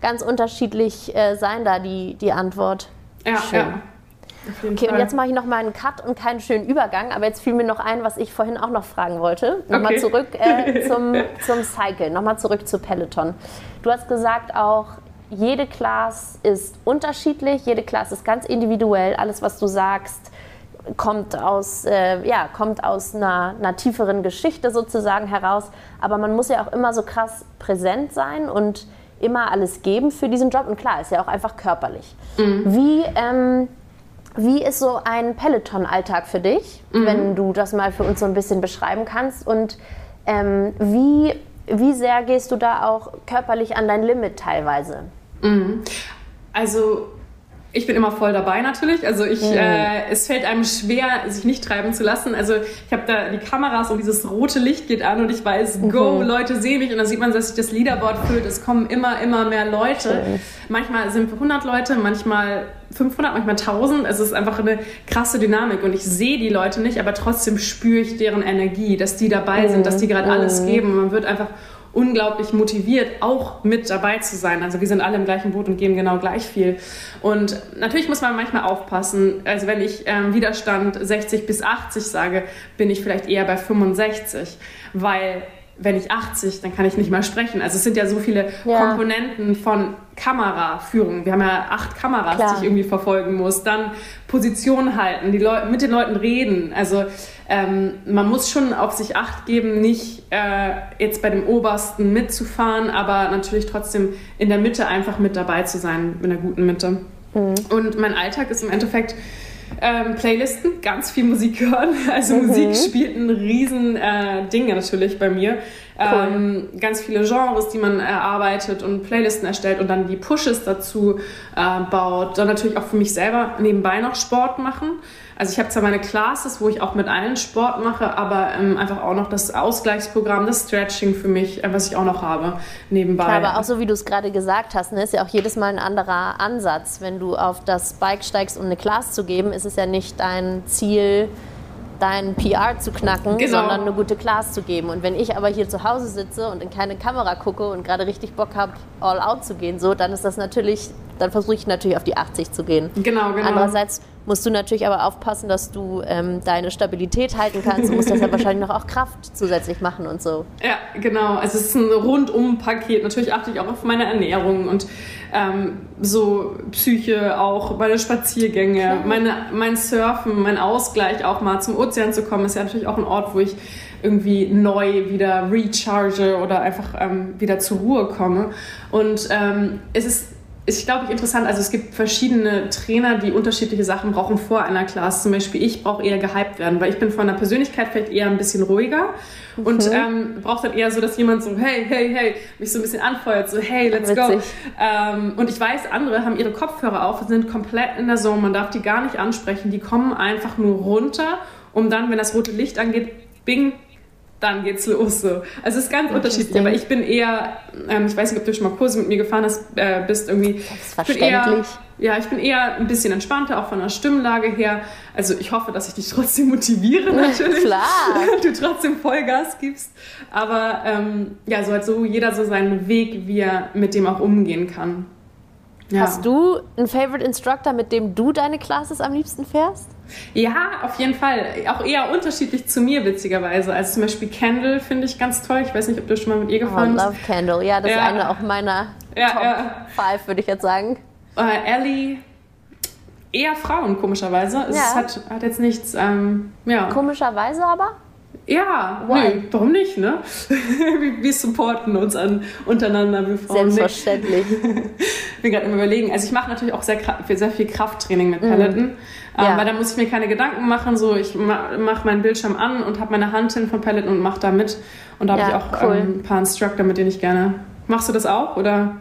ganz unterschiedlich äh, sein, da die, die Antwort. Ja, Schön. ja. Okay, Fall. und jetzt mache ich noch mal einen Cut und keinen schönen Übergang, aber jetzt fiel mir noch ein, was ich vorhin auch noch fragen wollte. Nochmal okay. zurück äh, zum, zum Cycle, nochmal zurück zu Peloton. Du hast gesagt auch, jede Class ist unterschiedlich, jede Class ist ganz individuell. Alles, was du sagst, kommt aus, äh, ja, kommt aus einer, einer, tieferen Geschichte sozusagen heraus. Aber man muss ja auch immer so krass präsent sein und immer alles geben für diesen Job. Und klar, ist ja auch einfach körperlich. Mhm. Wie ähm, wie ist so ein Peloton-Alltag für dich, mhm. wenn du das mal für uns so ein bisschen beschreiben kannst? Und ähm, wie, wie sehr gehst du da auch körperlich an dein Limit teilweise? Mhm. Also ich bin immer voll dabei natürlich. Also ich, mhm. äh, es fällt einem schwer, sich nicht treiben zu lassen. Also ich habe da die Kameras und dieses rote Licht geht an und ich weiß, mhm. go, Leute sehen mich und dann sieht man, dass sich das Leaderboard füllt. Es kommen immer, immer mehr Leute. Schön. Manchmal sind wir 100 Leute, manchmal 500, manchmal 1000. Es ist einfach eine krasse Dynamik und ich sehe die Leute nicht, aber trotzdem spüre ich deren Energie, dass die dabei sind, dass die gerade alles mhm. geben. Man wird einfach unglaublich motiviert, auch mit dabei zu sein. Also wir sind alle im gleichen Boot und geben genau gleich viel. Und natürlich muss man manchmal aufpassen. Also wenn ich ähm, Widerstand 60 bis 80 sage, bin ich vielleicht eher bei 65, weil wenn ich 80, dann kann ich nicht mal sprechen. Also es sind ja so viele ja. Komponenten von Kameraführung. Wir haben ja acht Kameras, Klar. die ich irgendwie verfolgen muss. Dann Position halten, die Leute, mit den Leuten reden. Also ähm, man muss schon auf sich acht geben, nicht äh, jetzt bei dem Obersten mitzufahren, aber natürlich trotzdem in der Mitte einfach mit dabei zu sein, in der guten Mitte. Mhm. Und mein Alltag ist im Endeffekt ähm, Playlisten, ganz viel Musik hören. Also mhm. Musik spielt ein riesen äh, Ding natürlich bei mir. Cool. Ähm, ganz viele Genres, die man erarbeitet und Playlisten erstellt und dann die Pushes dazu äh, baut. Dann natürlich auch für mich selber nebenbei noch Sport machen. Also ich habe zwar meine Classes, wo ich auch mit allen Sport mache, aber ähm, einfach auch noch das Ausgleichsprogramm, das Stretching für mich, äh, was ich auch noch habe nebenbei. Klar, aber auch so wie du es gerade gesagt hast, ne, ist ja auch jedes Mal ein anderer Ansatz. Wenn du auf das Bike steigst, um eine Class zu geben, ist es ja nicht dein Ziel, dein PR zu knacken, genau. sondern eine gute Class zu geben. Und wenn ich aber hier zu Hause sitze und in keine Kamera gucke und gerade richtig Bock habe, all out zu gehen, so, dann ist das natürlich, dann versuche ich natürlich auf die 80 zu gehen. Genau, genau. Andererseits musst du natürlich aber aufpassen, dass du ähm, deine Stabilität halten kannst. Du musst das ja wahrscheinlich noch auch Kraft zusätzlich machen und so. Ja, genau. Also es ist ein Rundum-Paket. Natürlich achte ich auch auf meine Ernährung und ähm, so Psyche auch, meine Spaziergänge, meine, mein Surfen, mein Ausgleich auch mal zum Ozean zu kommen, ist ja natürlich auch ein Ort, wo ich irgendwie neu wieder recharge oder einfach ähm, wieder zur Ruhe komme. Und ähm, es ist ist, glaube ich, interessant. Also es gibt verschiedene Trainer, die unterschiedliche Sachen brauchen vor einer Class. Zum Beispiel ich brauche eher gehypt werden, weil ich bin von der Persönlichkeit vielleicht eher ein bisschen ruhiger mhm. und ähm, brauche dann eher so, dass jemand so, hey, hey, hey, mich so ein bisschen anfeuert, so, hey, let's Witzig. go. Ähm, und ich weiß, andere haben ihre Kopfhörer auf und sind komplett in der Zone. Man darf die gar nicht ansprechen. Die kommen einfach nur runter, um dann, wenn das rote Licht angeht, bing, dann geht's los. So. Also es ist ganz unterschiedlich, aber ich bin eher, ähm, ich weiß nicht, ob du schon mal Kurse mit mir gefahren hast, äh, bist irgendwie. Selbstverständlich. Eher, ja, ich bin eher ein bisschen entspannter, auch von der Stimmlage her. Also ich hoffe, dass ich dich trotzdem motiviere natürlich. Klar. du trotzdem Vollgas gibst. Aber ähm, ja, so hat so jeder so seinen Weg, wie er mit dem auch umgehen kann. Ja. Hast du einen Favorite Instructor, mit dem du deine Classes am liebsten fährst? Ja, auf jeden Fall. Auch eher unterschiedlich zu mir, witzigerweise. Also zum Beispiel Candle finde ich ganz toll. Ich weiß nicht, ob du schon mal mit ihr gefahren oh, bist. Love Candle, ja, das ja. ist eine auch meiner ja, Top ja. 5, würde ich jetzt sagen. Äh, Ellie, eher Frauen, komischerweise. Es ja. hat, hat jetzt nichts, ähm, ja. Komischerweise aber? Ja, nö, warum nicht, ne? wir supporten uns an, untereinander, wir Frauen Selbstverständlich. ich bin gerade im Überlegen. Also ich mache natürlich auch sehr, sehr viel Krafttraining mit Paletten, ähm, ja. weil da muss ich mir keine Gedanken machen. So, ich mache meinen Bildschirm an und habe meine Hand hin von Paletten und mache da mit. Und da ja, habe ich auch cool. ähm, ein paar Instructor, mit denen ich gerne Machst du das auch oder?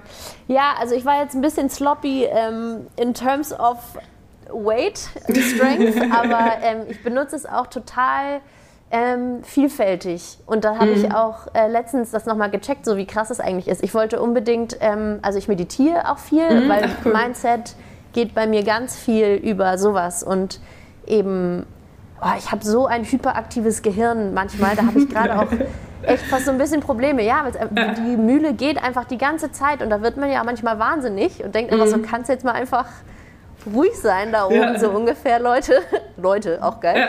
Ja, also ich war jetzt ein bisschen sloppy ähm, in terms of weight strength, aber ähm, ich benutze es auch total ähm, vielfältig. Und da habe mhm. ich auch äh, letztens das nochmal gecheckt, so wie krass es eigentlich ist. Ich wollte unbedingt, ähm, also ich meditiere auch viel, mhm. weil Ach, cool. Mindset geht bei mir ganz viel über sowas und eben, oh, ich habe so ein hyperaktives Gehirn manchmal, da habe ich gerade auch echt fast so ein bisschen Probleme. Ja, äh, die Mühle geht einfach die ganze Zeit und da wird man ja manchmal wahnsinnig und denkt einfach so, mhm. kannst jetzt mal einfach ruhig sein da oben, ja. so ungefähr, Leute. Leute, auch geil.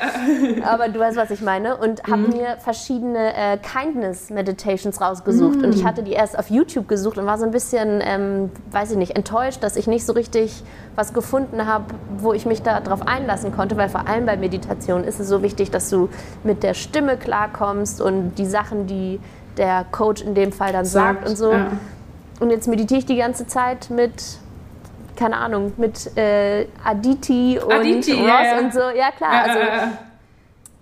Ja. Aber du weißt, was ich meine. Und habe mhm. mir verschiedene äh, Kindness Meditations rausgesucht. Mhm. Und ich mhm. hatte die erst auf YouTube gesucht und war so ein bisschen, ähm, weiß ich nicht, enttäuscht, dass ich nicht so richtig was gefunden habe, wo ich mich darauf einlassen konnte. Weil vor allem bei Meditation ist es so wichtig, dass du mit der Stimme klarkommst und die Sachen, die der Coach in dem Fall dann sagt, sagt und so. Ja. Und jetzt meditiere ich die ganze Zeit mit keine Ahnung, mit äh, Aditi und Aditi, Ross yeah. und so. Ja, klar. Also,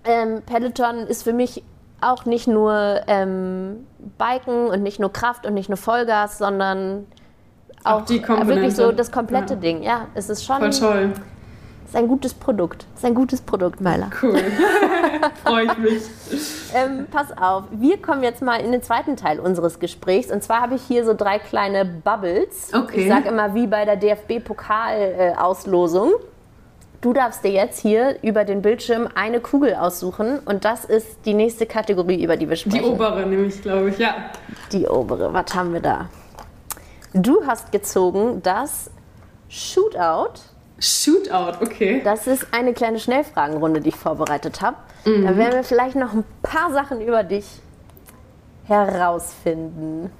ähm, Peloton ist für mich auch nicht nur ähm, Biken und nicht nur Kraft und nicht nur Vollgas, sondern auch, auch wirklich so das komplette ja. Ding. Ja, es ist schon. Voll toll ist ein gutes Produkt. Ist ein gutes Produkt, Meiler. Cool. Freue ich mich. ähm, pass auf, wir kommen jetzt mal in den zweiten Teil unseres Gesprächs. Und zwar habe ich hier so drei kleine Bubbles. Okay. Ich sage immer wie bei der DFB-Pokal-Auslosung. Du darfst dir jetzt hier über den Bildschirm eine Kugel aussuchen und das ist die nächste Kategorie, über die wir sprechen. Die obere nämlich, glaube ich, ja. Die obere, was haben wir da? Du hast gezogen das Shootout Shootout, okay. Das ist eine kleine Schnellfragenrunde, die ich vorbereitet habe. Mhm. Da werden wir vielleicht noch ein paar Sachen über dich herausfinden.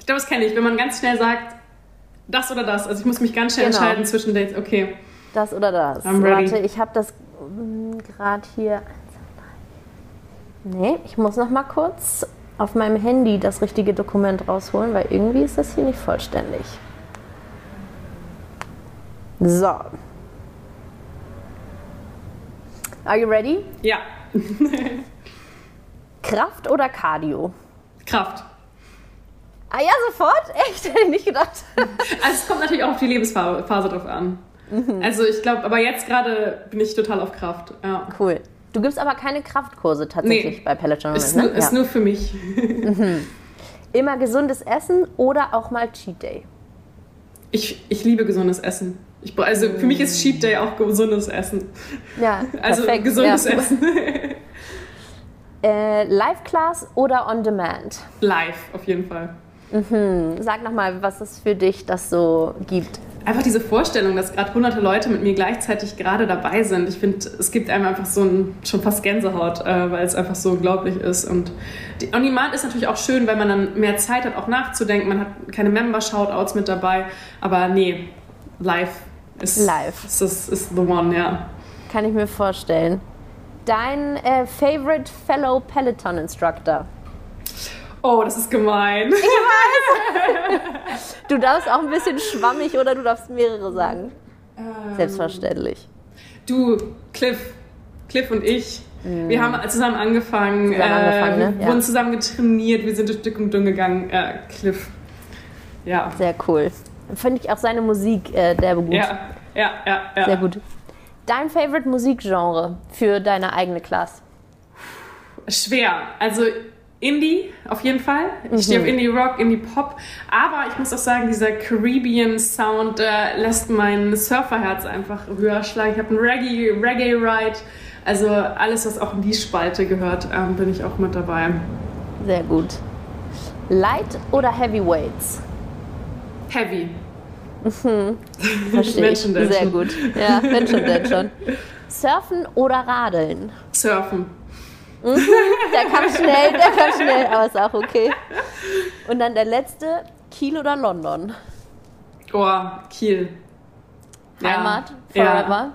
Ich glaube, das kenne ich, wenn man ganz schnell sagt, das oder das. Also ich muss mich ganz schnell genau. entscheiden zwischen Dates. Okay. Das oder das. I'm ready. Warte, ich habe das hm, gerade hier. Nee, ich muss noch mal kurz auf meinem Handy das richtige Dokument rausholen, weil irgendwie ist das hier nicht vollständig. So, Are you ready? Ja. Kraft oder Cardio? Kraft. Ah ja, sofort? Echt? Hätte ich nicht gedacht. Also es kommt natürlich auch auf die Lebensphase drauf an. Mhm. Also ich glaube, aber jetzt gerade bin ich total auf Kraft. Ja. Cool. Du gibst aber keine Kraftkurse tatsächlich nee. bei Peloton. Ist, ne? nur, ist ja. nur für mich. Mhm. Immer gesundes Essen oder auch mal Cheat Day? Ich, ich liebe gesundes Essen. Ich, also für mich ist Cheat Day auch gesundes Essen. Ja, also perfekt. gesundes ja. Essen. äh, Live-Class oder On Demand? Live, auf jeden Fall. Mhm. Sag nochmal, was es für dich das so gibt. Einfach diese Vorstellung, dass gerade hunderte Leute mit mir gleichzeitig gerade dabei sind. Ich finde, es gibt einem einfach so ein, schon fast Gänsehaut, äh, weil es einfach so unglaublich ist. Und die On Demand ist natürlich auch schön, weil man dann mehr Zeit hat, auch nachzudenken. Man hat keine Member-Shoutouts mit dabei. Aber nee, live ist, Live. Ist, ist, ist the one, ja. Kann ich mir vorstellen. Dein äh, favorite fellow Peloton Instructor? Oh, das ist gemein. Ich weiß. du darfst auch ein bisschen schwammig oder du darfst mehrere sagen. Ähm, Selbstverständlich. Du, Cliff. Cliff und ich. Mm. Wir haben zusammen angefangen. Zusammen angefangen äh, ne? Wir wurden zusammen getrainiert. Wir sind durch dick und dünn gegangen. Äh, Cliff. Ja. Sehr cool. Finde ich auch seine Musik äh, derbe gut. Ja, ja, ja, ja. Sehr gut. Dein Favorite Musikgenre für deine eigene Klasse? Schwer. Also Indie auf jeden Fall. Ich mhm. stehe auf Indie Rock, Indie Pop. Aber ich muss auch sagen, dieser Caribbean Sound äh, lässt mein Surferherz einfach höher schlagen. Ich habe einen Reggae, Reggae Ride. Also alles, was auch in die Spalte gehört, ähm, bin ich auch mit dabei. Sehr gut. Light oder Heavyweights? Heavy. Mhm. Verstehe ich. Sehr gut. Ja, wenn schon, denn schon. Surfen oder Radeln? Surfen. Mhm. Der kam schnell, der kam schnell, aber ist auch okay. Und dann der letzte, Kiel oder London? Oh, Kiel. Heimat, ja. forever. Ja.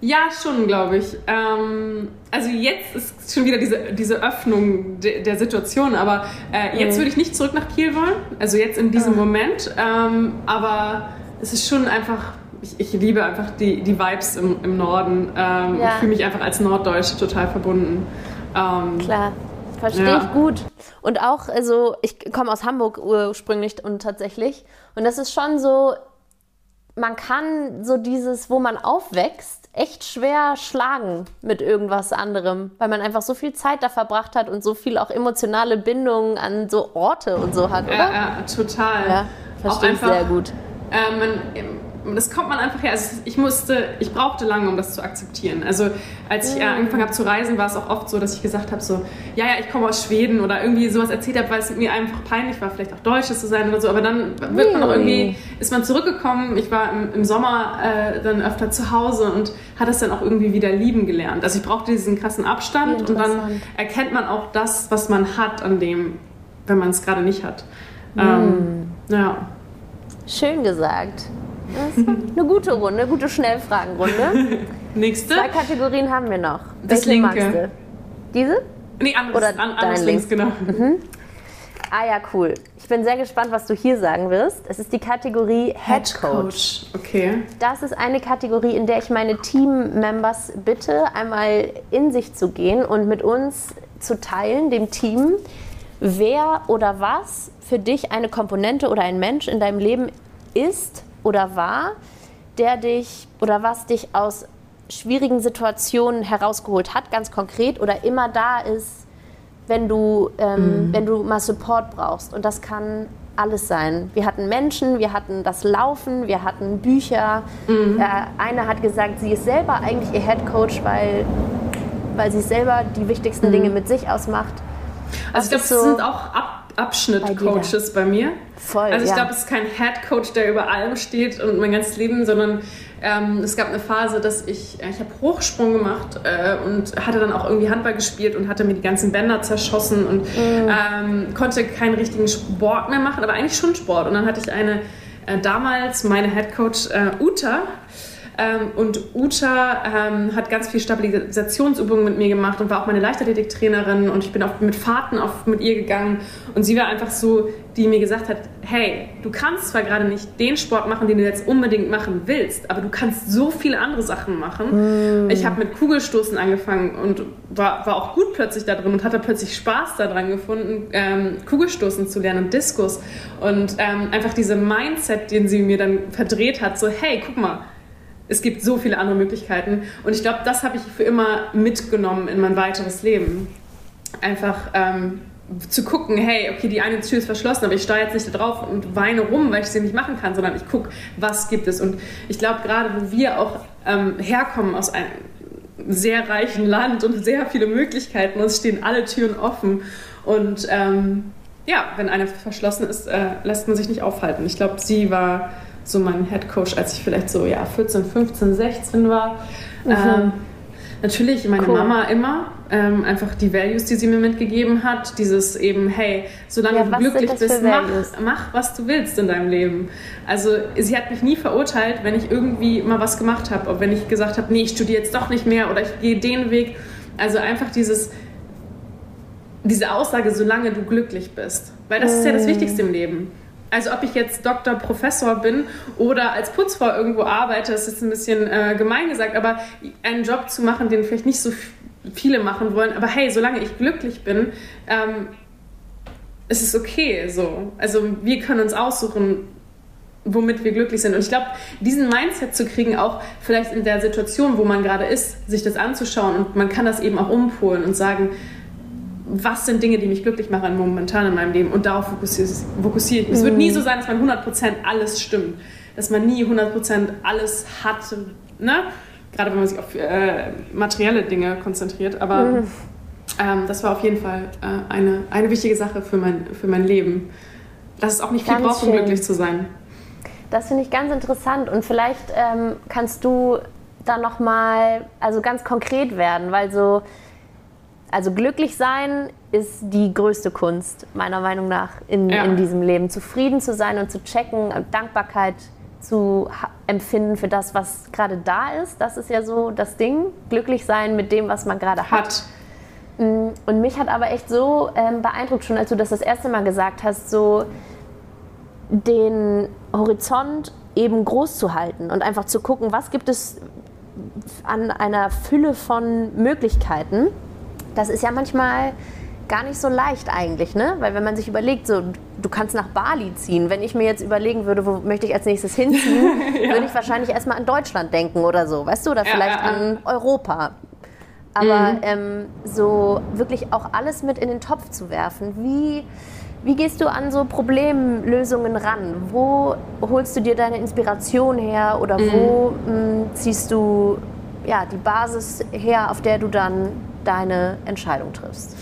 Ja, schon, glaube ich. Ähm, also jetzt ist schon wieder diese, diese Öffnung de, der Situation, aber äh, jetzt mhm. würde ich nicht zurück nach Kiel wollen, also jetzt in diesem mhm. Moment. Ähm, aber es ist schon einfach, ich, ich liebe einfach die, die Vibes im, im Norden. Ähm, ja. Ich fühle mich einfach als Norddeutsche total verbunden. Ähm, Klar. Verstehe ja. ich gut. Und auch, also ich komme aus Hamburg ursprünglich und tatsächlich. Und das ist schon so, man kann so dieses, wo man aufwächst, echt schwer schlagen mit irgendwas anderem, weil man einfach so viel Zeit da verbracht hat und so viel auch emotionale Bindungen an so Orte und so hat, oder? Ja, ja total. Ja, verstehe ich sehr gut. Äh, man, das kommt man einfach her. Also ich musste, ich brauchte lange, um das zu akzeptieren. Also als ich äh, angefangen habe zu reisen, war es auch oft so, dass ich gesagt habe so, ja, ja, ich komme aus Schweden oder irgendwie sowas erzählt habe, weil es mir einfach peinlich war, vielleicht auch Deutsches zu sein oder so. Aber dann wird man auch irgendwie, ist man zurückgekommen. Ich war im, im Sommer äh, dann öfter zu Hause und hat es dann auch irgendwie wieder lieben gelernt. Also ich brauchte diesen krassen Abstand und dann erkennt man auch das, was man hat an dem, wenn man es gerade nicht hat. Mm. Ähm, ja. Schön gesagt. Eine gute Runde, eine gute Schnellfragenrunde. Nächste. Zwei Kategorien haben wir noch. Das Welche linke. Diese? Nee, anderes, Oder an, dein anderes links, genau. Mhm. Ah ja, cool. Ich bin sehr gespannt, was du hier sagen wirst. Es ist die Kategorie Head Coach. Okay. Das ist eine Kategorie, in der ich meine Team-Members bitte, einmal in sich zu gehen und mit uns zu teilen, dem Team, wer oder was für dich eine Komponente oder ein Mensch in deinem Leben ist oder war, der dich oder was dich aus schwierigen Situationen herausgeholt hat, ganz konkret, oder immer da ist, wenn du, ähm, mhm. wenn du mal Support brauchst. Und das kann alles sein. Wir hatten Menschen, wir hatten das Laufen, wir hatten Bücher. Mhm. Äh, eine hat gesagt, sie ist selber eigentlich ihr Head Coach, weil, weil sie selber die wichtigsten mhm. Dinge mit sich ausmacht. Also Was ich glaube, so, sind auch Ab Abschnitt-Coaches bei, bei, mir. Voll, also ich ja. glaube, es ist kein Head-Coach, der über allem steht und mein ganzes Leben, sondern ähm, es gab eine Phase, dass ich, äh, ich habe Hochsprung gemacht äh, und hatte dann auch irgendwie Handball gespielt und hatte mir die ganzen Bänder zerschossen und mhm. ähm, konnte keinen richtigen Sport mehr machen, aber eigentlich schon Sport. Und dann hatte ich eine, äh, damals meine Head-Coach äh, Uta, ähm, und Uta ähm, hat ganz viel Stabilisationsübungen mit mir gemacht und war auch meine Leichtathletiktrainerin und ich bin auch mit Fahrten oft mit ihr gegangen und sie war einfach so, die mir gesagt hat, hey, du kannst zwar gerade nicht den Sport machen, den du jetzt unbedingt machen willst, aber du kannst so viele andere Sachen machen. Mm. Ich habe mit Kugelstoßen angefangen und war, war auch gut plötzlich da drin und hatte plötzlich Spaß daran gefunden, ähm, Kugelstoßen zu lernen und Diskus und ähm, einfach diese Mindset, den sie mir dann verdreht hat, so hey, guck mal, es gibt so viele andere Möglichkeiten. Und ich glaube, das habe ich für immer mitgenommen in mein weiteres Leben. Einfach ähm, zu gucken, hey, okay, die eine Tür ist verschlossen, aber ich stehe jetzt nicht da drauf und weine rum, weil ich sie nicht machen kann, sondern ich gucke, was gibt es. Und ich glaube, gerade wo wir auch ähm, herkommen aus einem sehr reichen Land und sehr viele Möglichkeiten, uns stehen alle Türen offen. Und ähm, ja, wenn eine verschlossen ist, äh, lässt man sich nicht aufhalten. Ich glaube, sie war so mein Head Coach, als ich vielleicht so ja, 14, 15, 16 war. Mhm. Ähm, natürlich meine cool. Mama immer. Ähm, einfach die Values, die sie mir mitgegeben hat. Dieses eben, hey, solange ja, du glücklich bist, mach, mach, was du willst in deinem Leben. Also sie hat mich nie verurteilt, wenn ich irgendwie mal was gemacht habe. Ob wenn ich gesagt habe, nee, ich studiere jetzt doch nicht mehr oder ich gehe den Weg. Also einfach dieses, diese Aussage, solange du glücklich bist. Weil das mm. ist ja das mhm. Wichtigste im Leben. Also ob ich jetzt Doktor, Professor bin oder als Putzfrau irgendwo arbeite, ist ein bisschen äh, gemein gesagt, aber einen Job zu machen, den vielleicht nicht so viele machen wollen, aber hey, solange ich glücklich bin, ähm, ist es okay so. Also wir können uns aussuchen, womit wir glücklich sind. Und ich glaube, diesen Mindset zu kriegen, auch vielleicht in der Situation, wo man gerade ist, sich das anzuschauen und man kann das eben auch umpolen und sagen, was sind Dinge, die mich glücklich machen momentan in meinem Leben und darauf fokussiere, fokussiere ich mich. Mhm. Es wird nie so sein, dass man 100% alles stimmt, dass man nie 100% alles hat, ne? gerade wenn man sich auf äh, materielle Dinge konzentriert, aber mhm. ähm, das war auf jeden Fall äh, eine, eine wichtige Sache für mein, für mein Leben, dass es auch nicht viel ganz braucht, um glücklich zu sein. Das finde ich ganz interessant und vielleicht ähm, kannst du da nochmal also ganz konkret werden, weil so also glücklich sein ist die größte Kunst, meiner Meinung nach, in, ja. in diesem Leben. Zufrieden zu sein und zu checken, Dankbarkeit zu empfinden für das, was gerade da ist. Das ist ja so das Ding. Glücklich sein mit dem, was man gerade hat. hat. Mm, und mich hat aber echt so ähm, beeindruckt, schon als du das das erste Mal gesagt hast, so den Horizont eben groß zu halten und einfach zu gucken, was gibt es an einer Fülle von Möglichkeiten das ist ja manchmal gar nicht so leicht eigentlich, ne? Weil wenn man sich überlegt, so du kannst nach Bali ziehen. Wenn ich mir jetzt überlegen würde, wo möchte ich als nächstes hinziehen, ja. würde ich wahrscheinlich erstmal an Deutschland denken oder so, weißt du? Oder vielleicht ja, ja, an Europa. Aber mhm. ähm, so wirklich auch alles mit in den Topf zu werfen, wie wie gehst du an so Problemlösungen ran? Wo holst du dir deine Inspiration her oder mhm. wo mh, hm, ziehst du ja, die Basis her, auf der du dann deine Entscheidung triffst?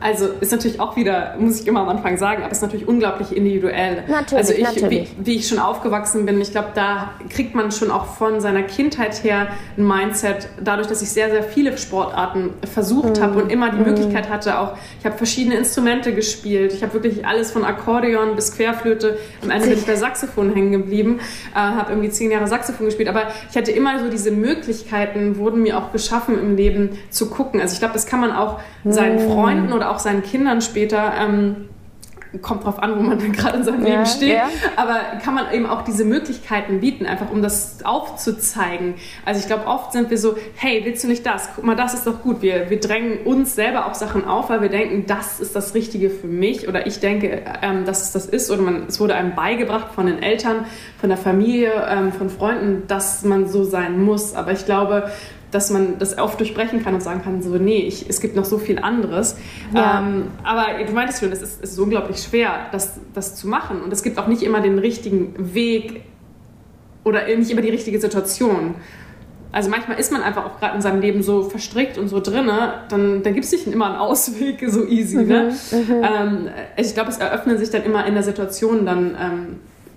Also ist natürlich auch wieder, muss ich immer am Anfang sagen, aber ist natürlich unglaublich individuell. Natürlich, also ich, natürlich. Wie, wie ich schon aufgewachsen bin, ich glaube, da kriegt man schon auch von seiner Kindheit her ein Mindset, dadurch, dass ich sehr, sehr viele Sportarten versucht mm. habe und immer die mm. Möglichkeit hatte, auch, ich habe verschiedene Instrumente gespielt, ich habe wirklich alles von Akkordeon bis Querflöte, am Ende bin ich bei Saxophon hängen geblieben, äh, habe irgendwie zehn Jahre Saxophon gespielt, aber ich hatte immer so diese Möglichkeiten, wurden mir auch geschaffen im Leben zu gucken. Also ich glaube, das kann man auch seinen mm. Freunden oder auch seinen Kindern später, ähm, kommt drauf an, wo man dann gerade in seinem ja, Leben steht, ja. aber kann man eben auch diese Möglichkeiten bieten, einfach um das aufzuzeigen. Also ich glaube, oft sind wir so, hey, willst du nicht das? Guck mal, das ist doch gut. Wir, wir drängen uns selber auch Sachen auf, weil wir denken, das ist das Richtige für mich oder ich denke, ähm, dass es das ist oder man, es wurde einem beigebracht von den Eltern, von der Familie, ähm, von Freunden, dass man so sein muss. Aber ich glaube, dass man das oft durchbrechen kann und sagen kann, so, nee, ich, es gibt noch so viel anderes. Ja. Ähm, aber du meintest schon, es ist, es ist unglaublich schwer, das, das zu machen. Und es gibt auch nicht immer den richtigen Weg oder nicht immer die richtige Situation. Also manchmal ist man einfach auch gerade in seinem Leben so verstrickt und so drinne, dann, dann gibt es nicht immer einen Ausweg so easy. Ne? Mhm, mhm. ähm, ich glaube, es eröffnen sich dann immer in der Situation dann ähm,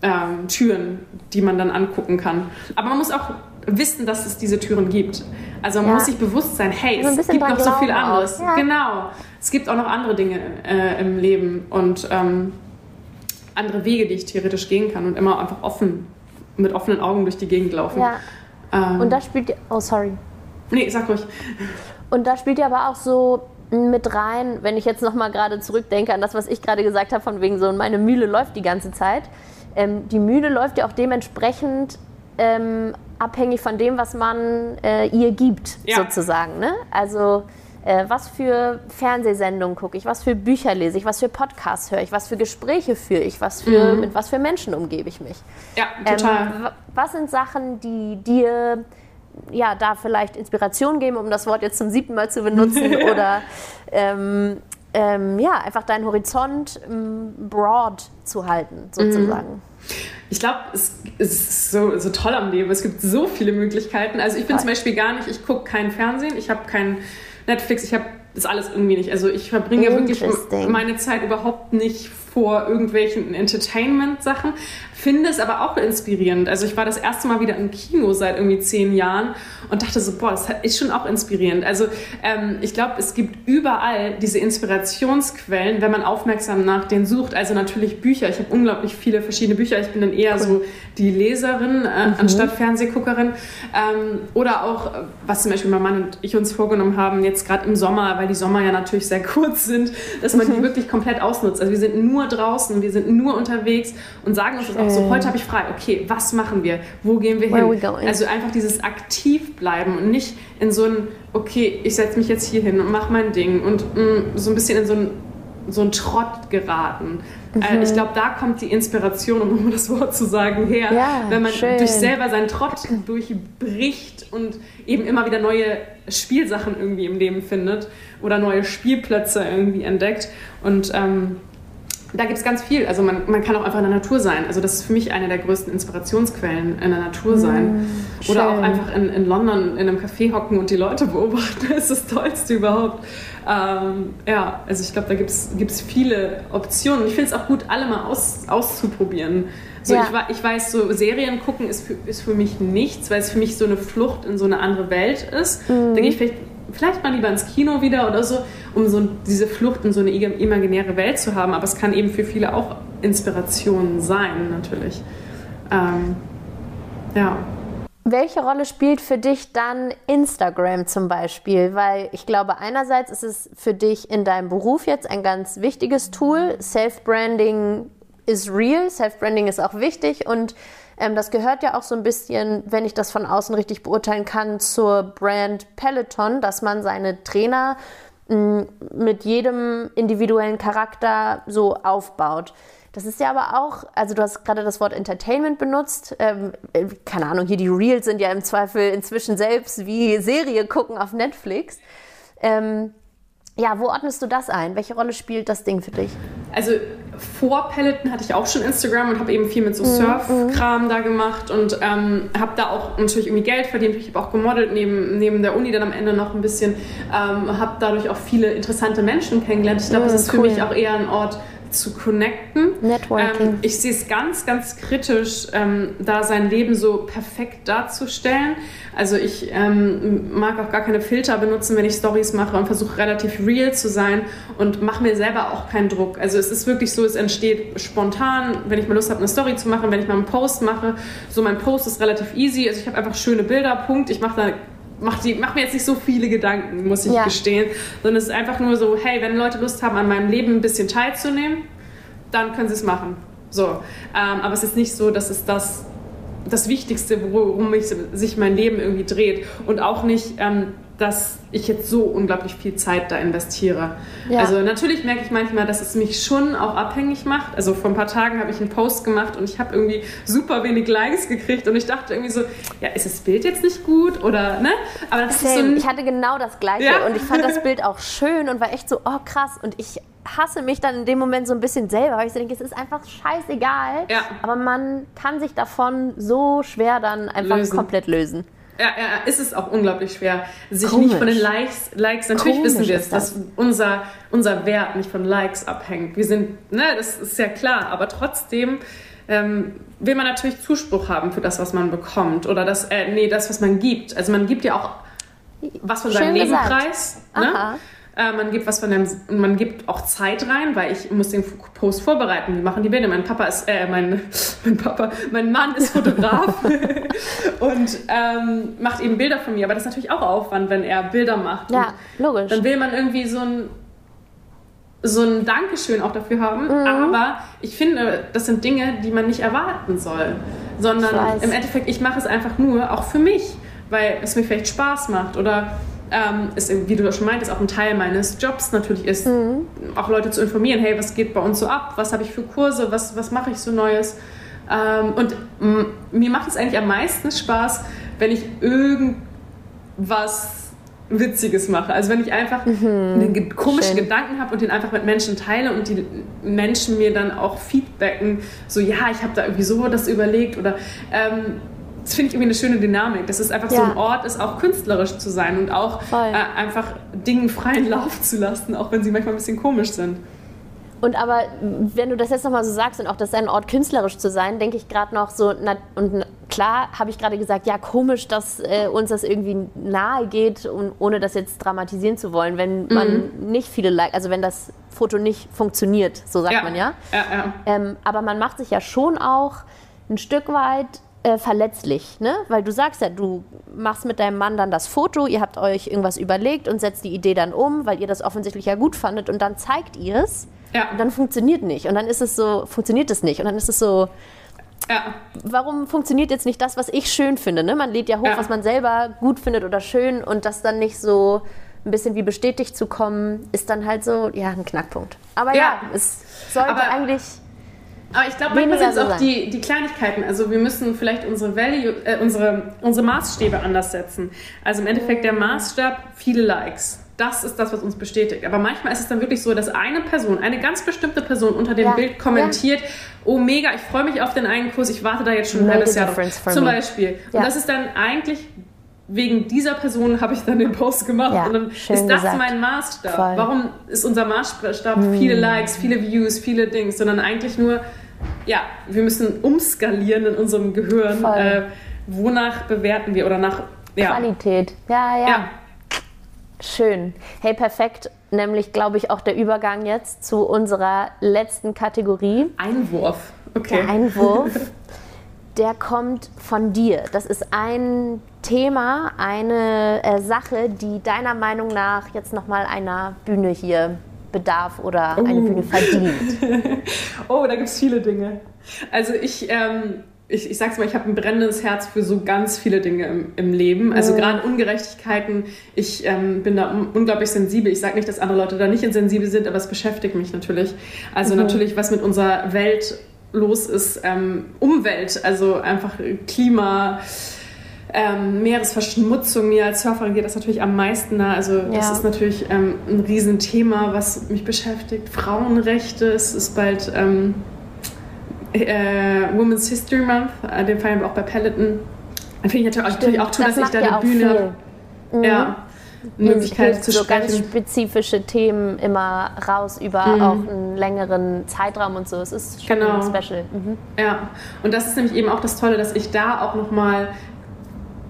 ähm, Türen, die man dann angucken kann. Aber man muss auch wissen, dass es diese Türen gibt. Also man ja. muss sich bewusst sein, hey, also es gibt noch so viel anderes. Ja. Genau. Es gibt auch noch andere Dinge äh, im Leben und ähm, andere Wege, die ich theoretisch gehen kann und immer einfach offen, mit offenen Augen durch die Gegend laufen. Ja. Ähm, und da spielt, oh sorry. Nee, sag ruhig. Und da spielt ja aber auch so mit rein, wenn ich jetzt nochmal gerade zurückdenke an das, was ich gerade gesagt habe, von wegen so, meine Mühle läuft die ganze Zeit. Ähm, die Mühle läuft ja auch dementsprechend ähm, abhängig von dem, was man äh, ihr gibt, ja. sozusagen. Ne? Also äh, was für Fernsehsendungen gucke ich, was für Bücher lese ich, was für Podcasts höre ich, was für Gespräche führe ich, was für, mhm. mit was für Menschen umgebe ich mich. Ja, total. Ähm, was sind Sachen, die dir ja, da vielleicht Inspiration geben, um das Wort jetzt zum siebten Mal zu benutzen, oder ähm, ähm, ja, einfach deinen Horizont ähm, broad zu halten, sozusagen. Mhm. Ich glaube, es, ist so, so toll am Leben. Es gibt so viele Möglichkeiten. Also ich bin Voll. zum Beispiel gar nicht, ich gucke kein Fernsehen, ich habe kein Netflix, ich habe das alles irgendwie nicht. Also ich verbringe wirklich meine Zeit überhaupt nicht vor irgendwelchen Entertainment-Sachen finde es aber auch inspirierend. Also ich war das erste Mal wieder im Kino seit irgendwie zehn Jahren und dachte so, boah, das ist schon auch inspirierend. Also ähm, ich glaube, es gibt überall diese Inspirationsquellen, wenn man aufmerksam nach denen sucht. Also natürlich Bücher. Ich habe unglaublich viele verschiedene Bücher. Ich bin dann eher cool. so die Leserin äh, mhm. anstatt Fernsehguckerin. Ähm, oder auch, was zum Beispiel mein Mann und ich uns vorgenommen haben, jetzt gerade im Sommer, weil die Sommer ja natürlich sehr kurz sind, dass man mhm. die wirklich komplett ausnutzt. Also wir sind nur draußen, wir sind nur unterwegs und sagen uns das auch so, heute habe ich frei, okay, was machen wir? Wo gehen wir hin? Also einfach dieses aktiv bleiben und nicht in so ein, okay, ich setze mich jetzt hier hin und mache mein Ding und mh, mm, so ein bisschen in so ein, so ein Trott geraten. Äh, mhm. ich glaube, da kommt die Inspiration, um das Wort zu sagen, her, ja, wenn man schön. durch selber seinen Trott durchbricht und eben immer wieder neue Spielsachen irgendwie im Leben findet oder neue Spielplätze irgendwie entdeckt. Und ähm, da gibt es ganz viel. Also man, man kann auch einfach in der Natur sein. Also das ist für mich eine der größten Inspirationsquellen, in der Natur sein. Mm, Oder auch einfach in, in London in einem Café hocken und die Leute beobachten. Das ist das Tollste überhaupt. Ähm, ja, also ich glaube, da gibt es viele Optionen. Ich finde es auch gut, alle mal aus, auszuprobieren. So, ja. ich, ich, weiß, so Serien gucken ist für, ist für mich nichts, weil es für mich so eine Flucht in so eine andere Welt ist. Mhm. Gehe ich vielleicht vielleicht mal lieber ins Kino wieder oder so, um so diese Flucht in so eine imaginäre Welt zu haben. Aber es kann eben für viele auch Inspiration sein, natürlich. Ähm, ja. Welche Rolle spielt für dich dann Instagram zum Beispiel? Weil ich glaube, einerseits ist es für dich in deinem Beruf jetzt ein ganz wichtiges Tool. Self-Branding ist real, Self-Branding ist auch wichtig und ähm, das gehört ja auch so ein bisschen, wenn ich das von außen richtig beurteilen kann, zur Brand Peloton, dass man seine Trainer mit jedem individuellen Charakter so aufbaut. Das ist ja aber auch, also du hast gerade das Wort Entertainment benutzt. Ähm, äh, keine Ahnung, hier die Reels sind ja im Zweifel inzwischen selbst wie Serie gucken auf Netflix. Ähm, ja, wo ordnest du das ein? Welche Rolle spielt das Ding für dich? Also vor Peloton hatte ich auch schon Instagram und habe eben viel mit so mhm, Surf-Kram mhm. da gemacht und ähm, habe da auch natürlich irgendwie Geld verdient. Ich habe auch gemodelt neben, neben der Uni dann am Ende noch ein bisschen. Ähm, habe dadurch auch viele interessante Menschen kennengelernt. Ich glaube, mhm, das ist cool. für mich auch eher ein Ort, zu connecten. Networking. Ähm, ich sehe es ganz, ganz kritisch, ähm, da sein Leben so perfekt darzustellen. Also ich ähm, mag auch gar keine Filter benutzen, wenn ich Stories mache und versuche relativ real zu sein und mache mir selber auch keinen Druck. Also es ist wirklich so, es entsteht spontan, wenn ich mal Lust habe, eine Story zu machen, wenn ich mal einen Post mache. So mein Post ist relativ easy. Also ich habe einfach schöne Bilder, Punkt. Ich mache da mach, die, mach mir jetzt nicht so viele Gedanken, muss ich ja. gestehen. Sondern es ist einfach nur so, hey, wenn Leute Lust haben, an meinem Leben ein bisschen teilzunehmen, dann können sie es machen. So. Ähm, aber es ist nicht so, dass es das, das Wichtigste, worum ich, sich mein Leben irgendwie dreht. Und auch nicht, ähm, dass ich jetzt so unglaublich viel Zeit da investiere. Ja. Also natürlich merke ich manchmal, dass es mich schon auch abhängig macht. Also vor ein paar Tagen habe ich einen Post gemacht und ich habe irgendwie super wenig Likes gekriegt und ich dachte irgendwie so, ja, ist das Bild jetzt nicht gut oder ne? Aber das ist so ein ich hatte genau das Gleiche ja? und ich fand das Bild auch schön und war echt so, oh krass und ich hasse mich dann in dem Moment so ein bisschen selber, weil ich so denke, es ist einfach scheißegal. Ja. Aber man kann sich davon so schwer dann einfach lösen. komplett lösen. Ja, ja, ist es auch unglaublich schwer, sich Komisch. nicht von den Likes, Likes natürlich Komisch wissen wir es, das. dass unser, unser Wert nicht von Likes abhängt. Wir sind, ne, das ist ja klar, aber trotzdem ähm, will man natürlich Zuspruch haben für das, was man bekommt oder das, äh, nee, das, was man gibt. Also man gibt ja auch was von seinem Leben preis. Ne? Äh, man gibt was von dem, man gibt auch Zeit rein, weil ich muss den Post vorbereiten. Wir machen die Bilder. Mein Papa ist, äh, mein, mein Papa, mein Mann ist Fotograf und ähm, macht eben Bilder von mir. Aber das ist natürlich auch Aufwand, wenn er Bilder macht. Ja, und logisch. Dann will man irgendwie so ein so ein Dankeschön auch dafür haben. Mhm. Aber ich finde, das sind Dinge, die man nicht erwarten soll. Sondern im Endeffekt, ich mache es einfach nur auch für mich, weil es mir vielleicht Spaß macht oder ähm, ist, wie du das schon meintest, auch ein Teil meines Jobs natürlich ist, mhm. auch Leute zu informieren, hey, was geht bei uns so ab, was habe ich für Kurse, was, was mache ich so Neues. Ähm, und mir macht es eigentlich am meisten Spaß, wenn ich irgendwas Witziges mache. Also wenn ich einfach mhm. einen komischen Schön. Gedanken habe und den einfach mit Menschen teile und die Menschen mir dann auch feedbacken, so ja, ich habe da irgendwie so das überlegt oder ähm, das finde ich irgendwie eine schöne Dynamik. Das ist einfach ja. so ein Ort, ist auch künstlerisch zu sein und auch äh, einfach Dingen freien Lauf zu lassen, auch wenn sie manchmal ein bisschen komisch sind. Und aber, wenn du das jetzt nochmal so sagst und auch das ist ein Ort künstlerisch zu sein, denke ich gerade noch so, na, und klar habe ich gerade gesagt, ja komisch, dass äh, uns das irgendwie nahe geht, und, ohne das jetzt dramatisieren zu wollen, wenn mhm. man nicht viele Likes, also wenn das Foto nicht funktioniert, so sagt ja. man ja. ja, ja. Ähm, aber man macht sich ja schon auch ein Stück weit äh, verletzlich, ne? Weil du sagst ja, du machst mit deinem Mann dann das Foto, ihr habt euch irgendwas überlegt und setzt die Idee dann um, weil ihr das offensichtlich ja gut fandet und dann zeigt ihr es. Ja. Und dann funktioniert nicht. Und dann ist es so, funktioniert es nicht. Und dann ist es so, ja. Warum funktioniert jetzt nicht das, was ich schön finde? Ne? Man lädt ja hoch, ja. was man selber gut findet oder schön und das dann nicht so ein bisschen wie bestätigt zu kommen, ist dann halt so, ja, ein Knackpunkt. Aber ja, ja es sollte Aber eigentlich aber ich glaube, manchmal sind es auch die, die Kleinigkeiten. Also wir müssen vielleicht unsere Value, äh, unsere, unsere Maßstäbe anders setzen. Also im Endeffekt der Maßstab, viele Likes. Das ist das, was uns bestätigt. Aber manchmal ist es dann wirklich so, dass eine Person, eine ganz bestimmte Person unter dem ja. Bild kommentiert, ja. oh mega, ich freue mich auf den einen Kurs, ich warte da jetzt schon ein halbes Jahr drauf. Zum Beispiel. Ja. Und das ist dann eigentlich wegen dieser Person habe ich dann den Post gemacht ja, und dann ist das gesagt. mein Maßstab. Voll. Warum ist unser Maßstab hm. viele Likes, viele Views, viele Dings, sondern eigentlich nur, ja, wir müssen umskalieren in unserem Gehirn. Äh, wonach bewerten wir oder nach ja. Qualität. Ja, ja, ja. Schön. Hey, perfekt. Nämlich, glaube ich, auch der Übergang jetzt zu unserer letzten Kategorie. Einwurf. Okay. Der Einwurf. der kommt von dir. Das ist ein Thema, eine äh, Sache, die deiner Meinung nach jetzt nochmal einer Bühne hier bedarf oder uh. eine Bühne verdient? oh, da gibt es viele Dinge. Also ich, ähm, ich, ich sag's mal, ich habe ein brennendes Herz für so ganz viele Dinge im, im Leben. Also mhm. gerade Ungerechtigkeiten, ich ähm, bin da unglaublich sensibel. Ich sage nicht, dass andere Leute da nicht insensibel sind, aber es beschäftigt mich natürlich. Also mhm. natürlich, was mit unserer Welt los ist, ähm, Umwelt, also einfach Klima, ähm, Meeresverschmutzung. Mir als Surferin geht das natürlich am meisten nah. Also das ja. ist natürlich ähm, ein Riesenthema, was mich beschäftigt. Frauenrechte, es ist bald ähm, äh, Women's History Month, äh, den feiern wir auch bei Peloton. Da finde ich natürlich, natürlich auch toll, dass ich da eine Bühne... Mhm. Ja, Möglichkeit zu so sprechen. ganz spezifische Themen immer raus über mhm. auch einen längeren Zeitraum und so. Es ist schon genau. special. Mhm. Ja, und das ist nämlich eben auch das Tolle, dass ich da auch nochmal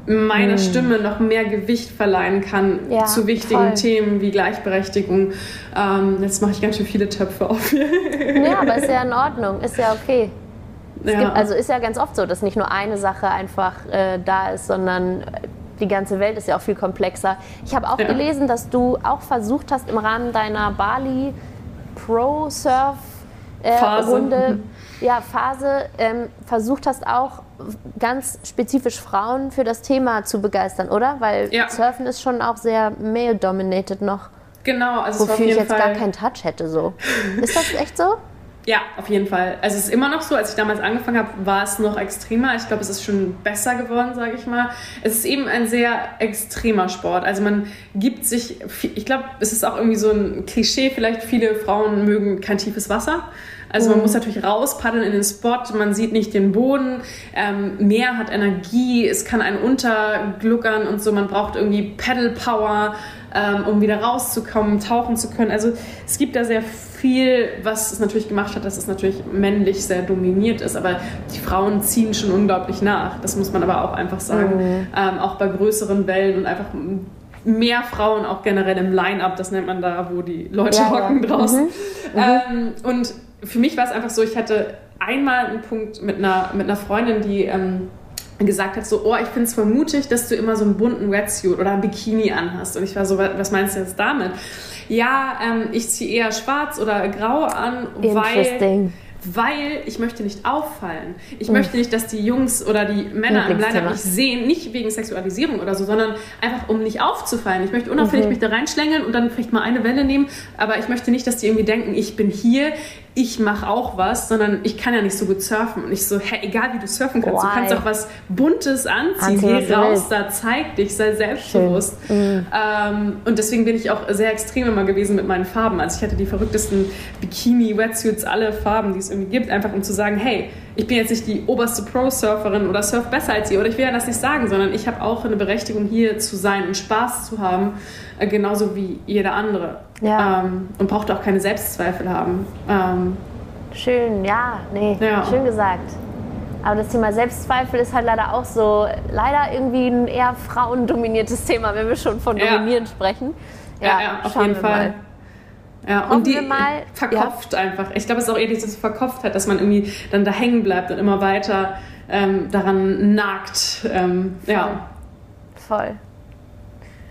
meiner mhm. Stimme noch mehr Gewicht verleihen kann ja, zu wichtigen voll. Themen wie Gleichberechtigung. Ähm, jetzt mache ich ganz schön viele Töpfe auf. Ja, aber ist ja in Ordnung, ist ja okay. Ja. Gibt, also ist ja ganz oft so, dass nicht nur eine Sache einfach äh, da ist, sondern die ganze Welt ist ja auch viel komplexer. Ich habe auch ja. gelesen, dass du auch versucht hast, im Rahmen deiner Bali Pro Surf äh, Runde, mhm. Ja, Phase, ähm, versucht hast auch ganz spezifisch Frauen für das Thema zu begeistern, oder? Weil ja. Surfen ist schon auch sehr male-dominated noch. Genau, also wofür ich jetzt Fall gar keinen Touch hätte so. Ist das echt so? Ja, auf jeden Fall. Also es ist immer noch so, als ich damals angefangen habe, war es noch extremer. Ich glaube, es ist schon besser geworden, sage ich mal. Es ist eben ein sehr extremer Sport. Also man gibt sich, ich glaube, es ist auch irgendwie so ein Klischee, vielleicht viele Frauen mögen kein tiefes Wasser. Also man mhm. muss natürlich rauspaddeln in den Spot, man sieht nicht den Boden, ähm, Meer hat Energie, es kann einen untergluckern und so, man braucht irgendwie Pedal Power, ähm, um wieder rauszukommen, tauchen zu können. Also es gibt da sehr viel, was es natürlich gemacht hat, dass es natürlich männlich sehr dominiert ist, aber die Frauen ziehen schon unglaublich nach. Das muss man aber auch einfach sagen. Mhm. Ähm, auch bei größeren Wellen und einfach mehr Frauen auch generell im Line-Up, das nennt man da, wo die Leute ja, hocken ja. draußen. Mhm. Ähm, und für mich war es einfach so, ich hatte einmal einen Punkt mit einer, mit einer Freundin, die ähm, gesagt hat, so, oh, ich finde es voll mutig, dass du immer so einen bunten Wetsuit oder ein Bikini anhast. Und ich war so, was meinst du jetzt damit? Ja, ähm, ich ziehe eher schwarz oder grau an, weil weil ich möchte nicht auffallen. Ich möchte nicht, dass die Jungs oder die Männer im Line-Up mich sehen, nicht wegen Sexualisierung oder so, sondern einfach, um nicht aufzufallen. Ich möchte unauffällig mhm. mich da reinschlängeln und dann vielleicht mal eine Welle nehmen, aber ich möchte nicht, dass die irgendwie denken, ich bin hier, ich mache auch was, sondern ich kann ja nicht so gut surfen. Und ich so, hä, egal wie du surfen kannst, Why? du kannst auch was Buntes anziehen. Geh raus, da zeig dich, sei selbstbewusst. Mhm. Ähm, und deswegen bin ich auch sehr extrem immer gewesen mit meinen Farben. Also ich hatte die verrücktesten Bikini, Wetsuits, alle Farben, die es irgendwie gibt, einfach um zu sagen, hey, ich bin jetzt nicht die oberste Pro-Surferin oder surf besser als ihr oder ich will ja das nicht sagen, sondern ich habe auch eine Berechtigung hier zu sein und Spaß zu haben, äh, genauso wie jeder andere. Ja. Ähm, und braucht auch keine Selbstzweifel haben. Ähm, schön, ja, nee, ja. schön gesagt. Aber das Thema Selbstzweifel ist halt leider auch so, leider irgendwie ein eher frauendominiertes Thema, wenn wir schon von dominieren sprechen. Ja, ja, ja auf jeden Fall. Mal. Ja, und die mal, verkopft ja. einfach. Ich glaube, es ist auch eher dieses Verkopftheit, dass man irgendwie dann da hängen bleibt und immer weiter ähm, daran nagt. Ähm, Voll. Ja. Voll.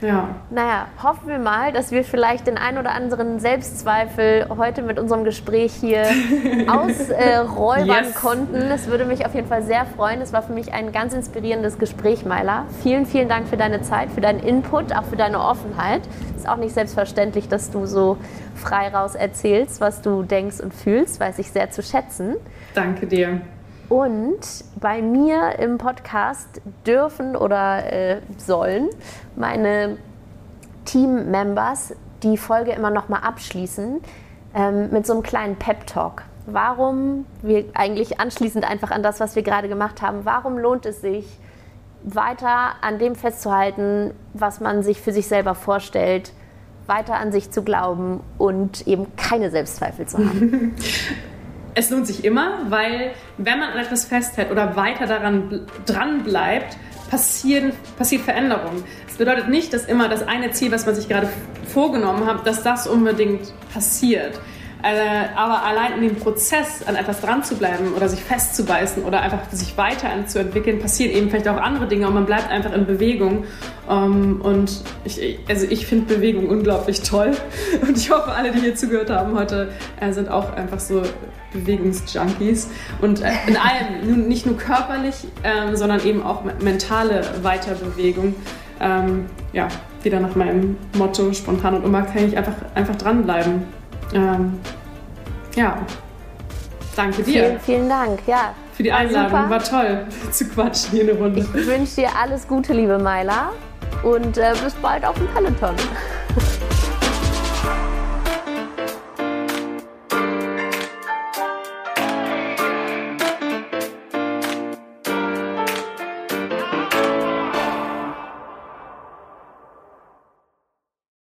Ja. Naja, hoffen wir mal, dass wir vielleicht den ein oder anderen Selbstzweifel heute mit unserem Gespräch hier ausräubern yes. konnten. Es würde mich auf jeden Fall sehr freuen. Es war für mich ein ganz inspirierendes Gespräch, Myla. Vielen, vielen Dank für deine Zeit, für deinen Input, auch für deine Offenheit. Es ist auch nicht selbstverständlich, dass du so frei raus erzählst, was du denkst und fühlst. Weiß ich sehr zu schätzen. Danke dir. Und bei mir im Podcast dürfen oder äh, sollen meine Team-Members die Folge immer noch mal abschließen ähm, mit so einem kleinen Pep-Talk. Warum wir eigentlich anschließend einfach an das, was wir gerade gemacht haben, warum lohnt es sich, weiter an dem festzuhalten, was man sich für sich selber vorstellt, weiter an sich zu glauben und eben keine Selbstzweifel zu haben? es lohnt sich immer, weil wenn man an etwas festhält oder weiter daran dran bleibt, passieren, passiert Veränderung. Das bedeutet nicht, dass immer das eine Ziel, was man sich gerade vorgenommen hat, dass das unbedingt passiert. Äh, aber allein in dem Prozess an etwas dran zu bleiben oder sich festzubeißen oder einfach sich weiterzuentwickeln, passieren eben vielleicht auch andere Dinge und man bleibt einfach in Bewegung. Ähm, und ich, also ich finde Bewegung unglaublich toll und ich hoffe, alle, die hier zugehört haben heute, äh, sind auch einfach so Bewegungsjunkies und äh, in allem, nicht nur körperlich, ähm, sondern eben auch mentale Weiterbewegung. Ähm, ja, wieder nach meinem Motto spontan und immer kann ich einfach, einfach dranbleiben. Ähm, ja, danke dir. Vielen, vielen Dank, ja. Für die Einladung, war, war toll zu quatschen hier eine Runde. Ich wünsche dir alles Gute, liebe Myla und äh, bis bald auf dem Peloton.